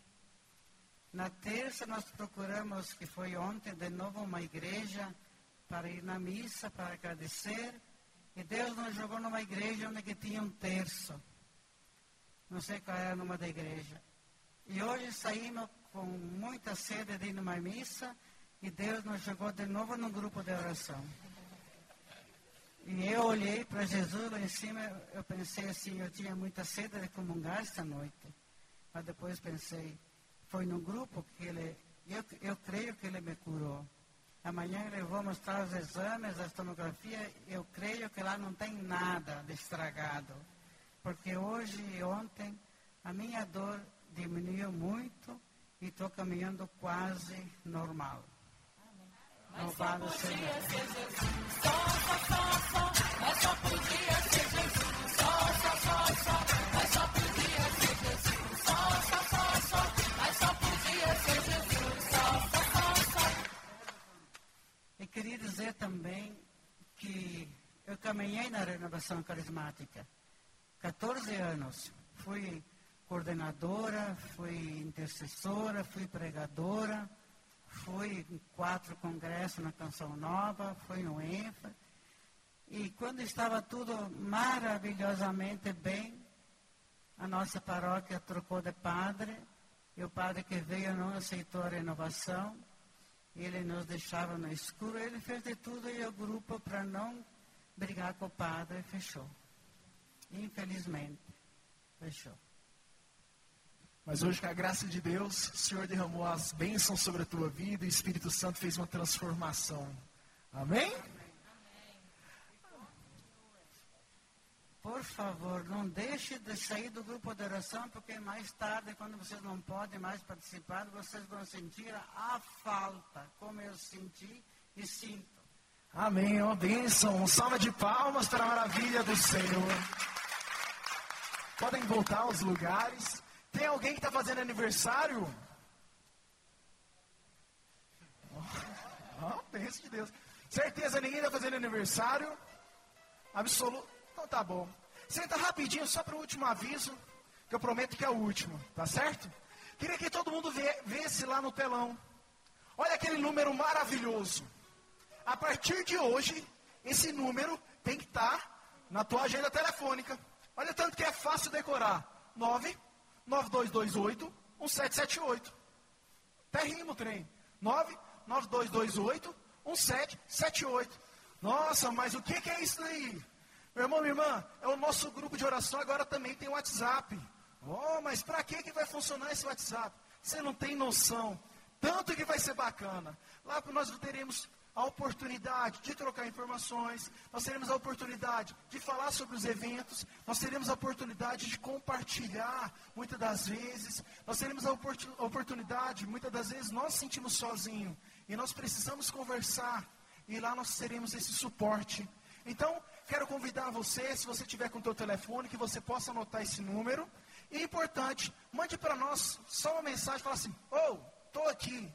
Na terça nós procuramos, que foi ontem, de novo uma igreja para ir na missa, para agradecer. E Deus nos jogou numa igreja onde que tinha um terço. Não sei qual era nome da igreja. E hoje saímos com muita sede de ir numa missa e Deus nos jogou de novo num grupo de oração. E eu olhei para Jesus lá em cima, eu pensei assim, eu tinha muita sede de comungar esta noite. Mas depois pensei, foi no grupo que ele, eu, eu creio que ele me curou. Amanhã ele vou mostrar os exames, a tomografia, eu creio que lá não tem nada de estragado. Porque hoje e ontem a minha dor diminuiu muito e estou caminhando quase normal. Louvado seja Jesus. Só, só, só, só. Mas só podia ser queria dizer também que eu caminhei na renovação carismática. 14 anos. Fui coordenadora, fui intercessora, fui pregadora, fui em quatro congressos na Canção Nova, fui no ENFA. E quando estava tudo maravilhosamente bem, a nossa paróquia trocou de padre, e o padre que veio não aceitou a renovação, ele nos deixava no escuro, ele fez de tudo e o grupo para não brigar com o padre fechou. Infelizmente, fechou. Mas hoje, com a graça de Deus, o Senhor derramou as bênçãos sobre a tua vida e o Espírito Santo fez uma transformação. Amém? Por favor, não deixe de sair do grupo de oração, porque mais tarde, quando vocês não podem mais participar, vocês vão sentir a falta, como eu senti e sinto. Amém. Uma bênção. Um salva de palmas para a maravilha do Senhor. Podem voltar aos lugares. Tem alguém que está fazendo aniversário? Oh, bênção de Deus. Certeza ninguém está fazendo aniversário? Absoluto. Então tá bom. Senta rapidinho, só para o último aviso, que eu prometo que é o último, tá certo? Queria que todo mundo vesse lá no telão. Olha aquele número maravilhoso. A partir de hoje, esse número tem que estar tá na tua agenda telefônica. Olha tanto que é fácil decorar. 9 9228 1778. Até rima o trem. 9 9228 1778. Nossa, mas o que, que é isso daí? Meu irmão, minha irmã, é o nosso grupo de oração, agora também tem WhatsApp. Oh, mas para que, que vai funcionar esse WhatsApp? Você não tem noção. Tanto que vai ser bacana. Lá nós teremos a oportunidade de trocar informações, nós teremos a oportunidade de falar sobre os eventos, nós teremos a oportunidade de compartilhar, muitas das vezes, nós teremos a oportunidade, muitas das vezes nós sentimos sozinhos e nós precisamos conversar, e lá nós teremos esse suporte. Então, quero convidar você, se você tiver com o seu telefone, que você possa anotar esse número. E importante, mande para nós só uma mensagem, fala assim, oh, estou aqui,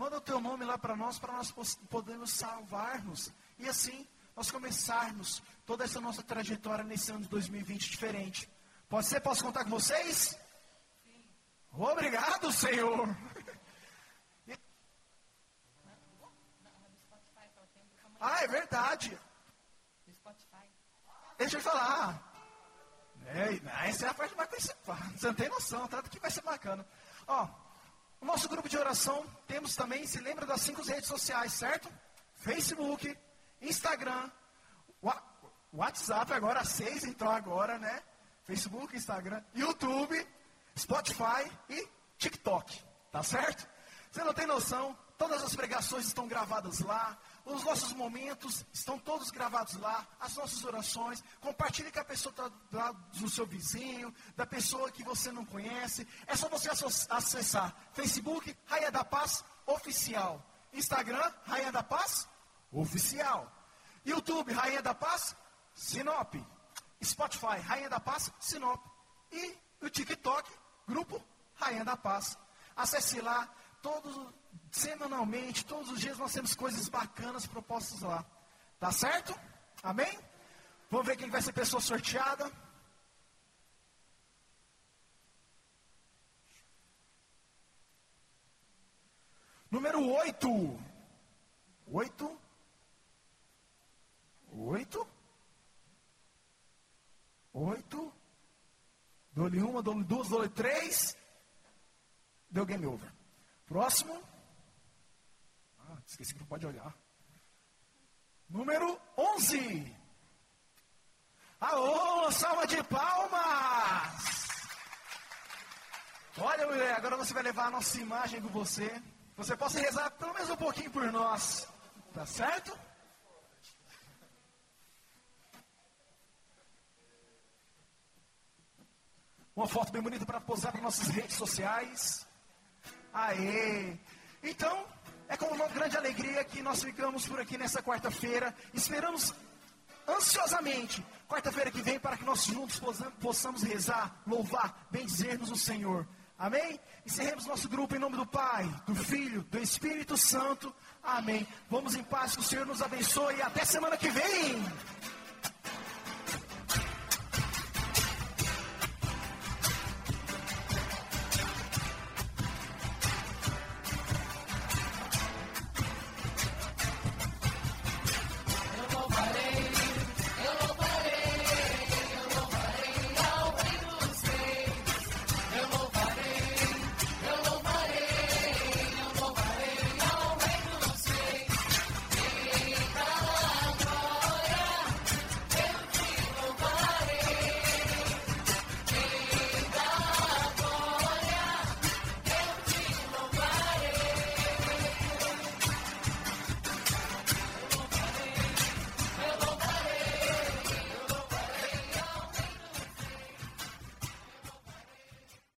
Manda o teu nome lá para nós, para nós podermos salvar-nos. E assim, nós começarmos toda essa nossa trajetória nesse ano de 2020 diferente. Pode ser? Posso contar com vocês? Sim. Obrigado, Senhor. Ah, é verdade. Deixa eu falar. É, essa é a parte mais principal. Você não tem noção, tanto que vai ser bacana. Ó, o nosso grupo de oração, temos também, se lembra das cinco redes sociais, certo? Facebook, Instagram, WhatsApp agora, seis entrou agora, né? Facebook, Instagram, YouTube, Spotify e TikTok, tá certo? Você não tem noção, todas as pregações estão gravadas lá, os nossos momentos estão todos gravados lá, as nossas orações. Compartilhe com a pessoa do seu vizinho, da pessoa que você não conhece. É só você acessar Facebook, Raia da Paz Oficial. Instagram, Rainha da Paz Oficial. YouTube, Rainha da Paz Sinop. Spotify, Rainha da Paz Sinop. E o TikTok, Grupo Rainha da Paz. Acesse lá, todos semanalmente, todos os dias nós temos coisas bacanas propostas lá. Tá certo? Amém? Vamos ver quem vai ser pessoa sorteada. Número 8. 8. 8. 8. Dou-lhe uma, dou-lhe duas, dou-lhe três. Deu game over. Próximo. Ah, esqueci que não pode olhar. Número 11. Aô, salva de palmas! Olha, mulher, agora você vai levar a nossa imagem com você. Você possa rezar pelo menos um pouquinho por nós. Tá certo? Uma foto bem bonita para posar para nossas redes sociais. Aê! Então, é com uma grande alegria que nós ficamos por aqui nessa quarta-feira. Esperamos ansiosamente quarta-feira que vem para que nós juntos possamos rezar, louvar, bendizermos o Senhor. Amém? Encerremos nosso grupo em nome do Pai, do Filho, do Espírito Santo. Amém. Vamos em paz, que o Senhor nos abençoe e até semana que vem.